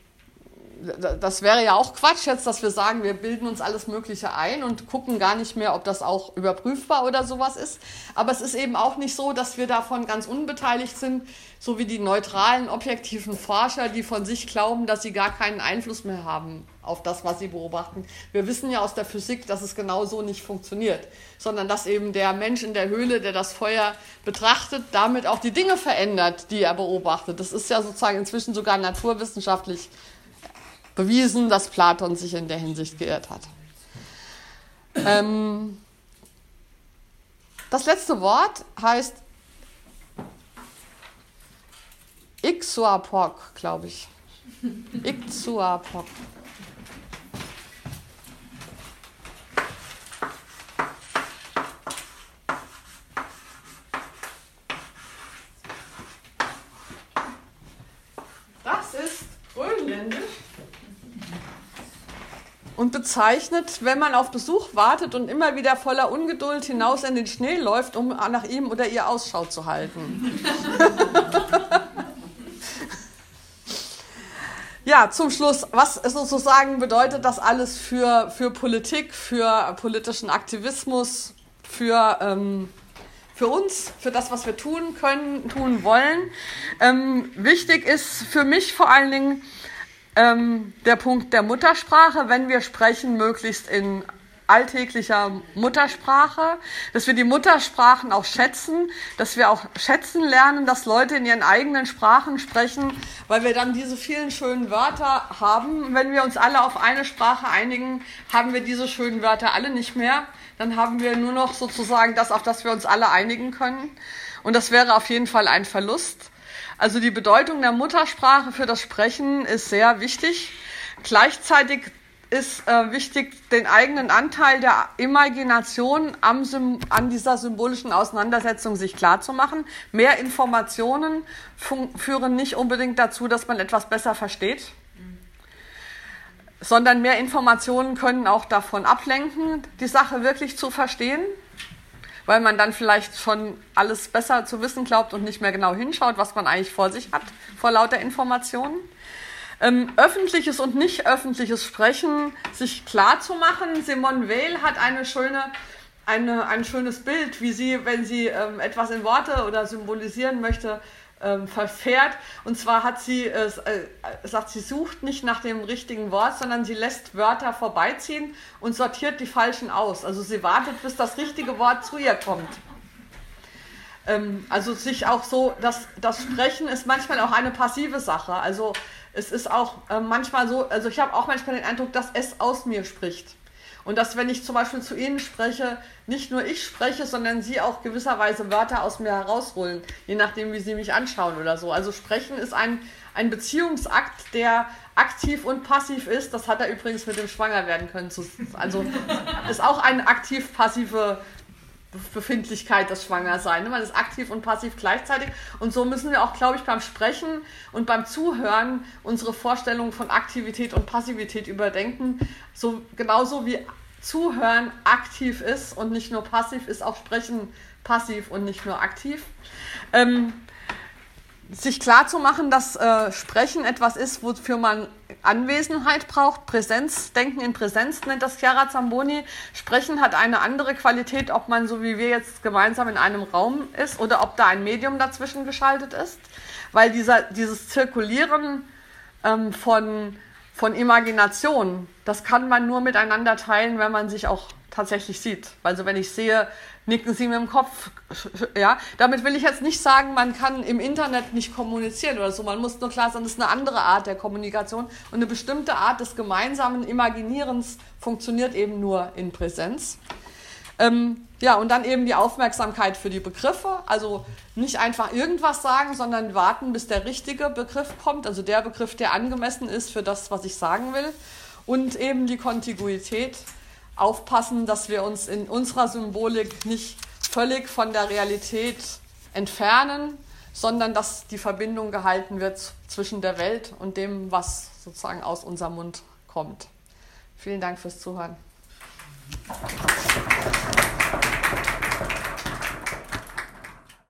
Speaker 1: das wäre ja auch Quatsch jetzt, dass wir sagen, wir bilden uns alles Mögliche ein und gucken gar nicht mehr, ob das auch überprüfbar oder sowas ist. Aber es ist eben auch nicht so, dass wir davon ganz unbeteiligt sind, so wie die neutralen, objektiven Forscher, die von sich glauben, dass sie gar keinen Einfluss mehr haben auf das, was sie beobachten. Wir wissen ja aus der Physik, dass es genau so nicht funktioniert, sondern dass eben der Mensch in der Höhle, der das Feuer betrachtet, damit auch die Dinge verändert, die er beobachtet. Das ist ja sozusagen inzwischen sogar naturwissenschaftlich bewiesen, dass Platon sich in der Hinsicht geirrt hat. Ähm, das letzte Wort heißt Ixuapok, glaube ich. Ixuapok. Das ist grönländisch und bezeichnet, wenn man auf Besuch wartet und immer wieder voller Ungeduld hinaus in den Schnee läuft, um nach ihm oder ihr Ausschau zu halten. ja, zum Schluss, was sozusagen bedeutet das alles für, für Politik, für politischen Aktivismus, für, ähm, für uns, für das, was wir tun können, tun wollen? Ähm, wichtig ist für mich vor allen Dingen ähm, der Punkt der Muttersprache, wenn wir sprechen, möglichst in alltäglicher Muttersprache, dass wir die Muttersprachen auch schätzen, dass wir auch schätzen lernen, dass Leute in ihren eigenen Sprachen sprechen, weil wir dann diese vielen schönen Wörter haben. Wenn wir uns alle auf eine Sprache einigen, haben wir diese schönen Wörter alle nicht mehr. Dann haben wir nur noch sozusagen das, auf das wir uns alle einigen können. Und das wäre auf jeden Fall ein Verlust. Also die Bedeutung der Muttersprache für das Sprechen ist sehr wichtig. Gleichzeitig ist äh, wichtig, den eigenen Anteil der Imagination am, an dieser symbolischen Auseinandersetzung sich klarzumachen. Mehr Informationen führen nicht unbedingt dazu, dass man etwas besser versteht, sondern mehr Informationen können auch davon ablenken, die Sache wirklich zu verstehen, weil man dann vielleicht schon alles besser zu wissen glaubt und nicht mehr genau hinschaut, was man eigentlich vor sich hat, vor lauter Informationen ähm, öffentliches und nicht öffentliches Sprechen sich klar zu machen. Simone Weil hat eine schöne, eine, ein schönes Bild, wie sie, wenn sie ähm, etwas in Worte oder symbolisieren möchte, ähm, verfährt. Und zwar hat sie äh, sagt, sie sucht nicht nach dem richtigen Wort, sondern sie lässt Wörter vorbeiziehen und sortiert die falschen aus. Also sie wartet, bis das richtige Wort zu ihr kommt. Ähm, also sich auch so, das, das Sprechen ist manchmal auch eine passive Sache. Also es ist auch äh, manchmal so, also ich habe auch manchmal den Eindruck, dass es aus mir spricht. Und dass, wenn ich zum Beispiel zu Ihnen spreche, nicht nur ich spreche, sondern Sie auch gewisserweise Wörter aus mir herausholen, je nachdem, wie Sie mich anschauen oder so. Also Sprechen ist ein, ein Beziehungsakt, der aktiv und passiv ist. Das hat er übrigens mit dem Schwangerwerden können. Also ist auch eine aktiv-passive Befindlichkeit des Schwangersein. Man ist aktiv und passiv gleichzeitig. Und so müssen wir auch, glaube ich, beim Sprechen und beim Zuhören unsere Vorstellung von Aktivität und Passivität überdenken. So, genauso wie Zuhören aktiv ist und nicht nur passiv, ist auch Sprechen passiv und nicht nur aktiv. Ähm, sich klar zu machen, dass äh, Sprechen etwas ist, wofür man Anwesenheit braucht, Präsenz, Denken in Präsenz nennt das Chiara Zamboni. Sprechen hat eine andere Qualität, ob man so wie wir jetzt gemeinsam in einem Raum ist oder ob da ein Medium dazwischen geschaltet ist, weil dieser, dieses Zirkulieren ähm, von, von Imagination, das kann man nur miteinander teilen, wenn man sich auch tatsächlich sieht. Also wenn ich sehe, nicken Sie mit dem Kopf. Ja, damit will ich jetzt nicht sagen, man kann im Internet nicht kommunizieren oder so. Man muss nur klar sagen, das ist eine andere Art der Kommunikation und eine bestimmte Art des gemeinsamen Imaginierens funktioniert eben nur in Präsenz. Ähm, ja, und dann eben die Aufmerksamkeit für die Begriffe. Also nicht einfach irgendwas sagen, sondern warten, bis der richtige Begriff kommt, also der Begriff, der angemessen ist für das, was ich sagen will. Und eben die Kontiguität aufpassen, dass wir uns in unserer Symbolik nicht völlig von der Realität entfernen, sondern dass die Verbindung gehalten wird zwischen der Welt und dem, was sozusagen aus unserem Mund kommt. Vielen Dank fürs Zuhören.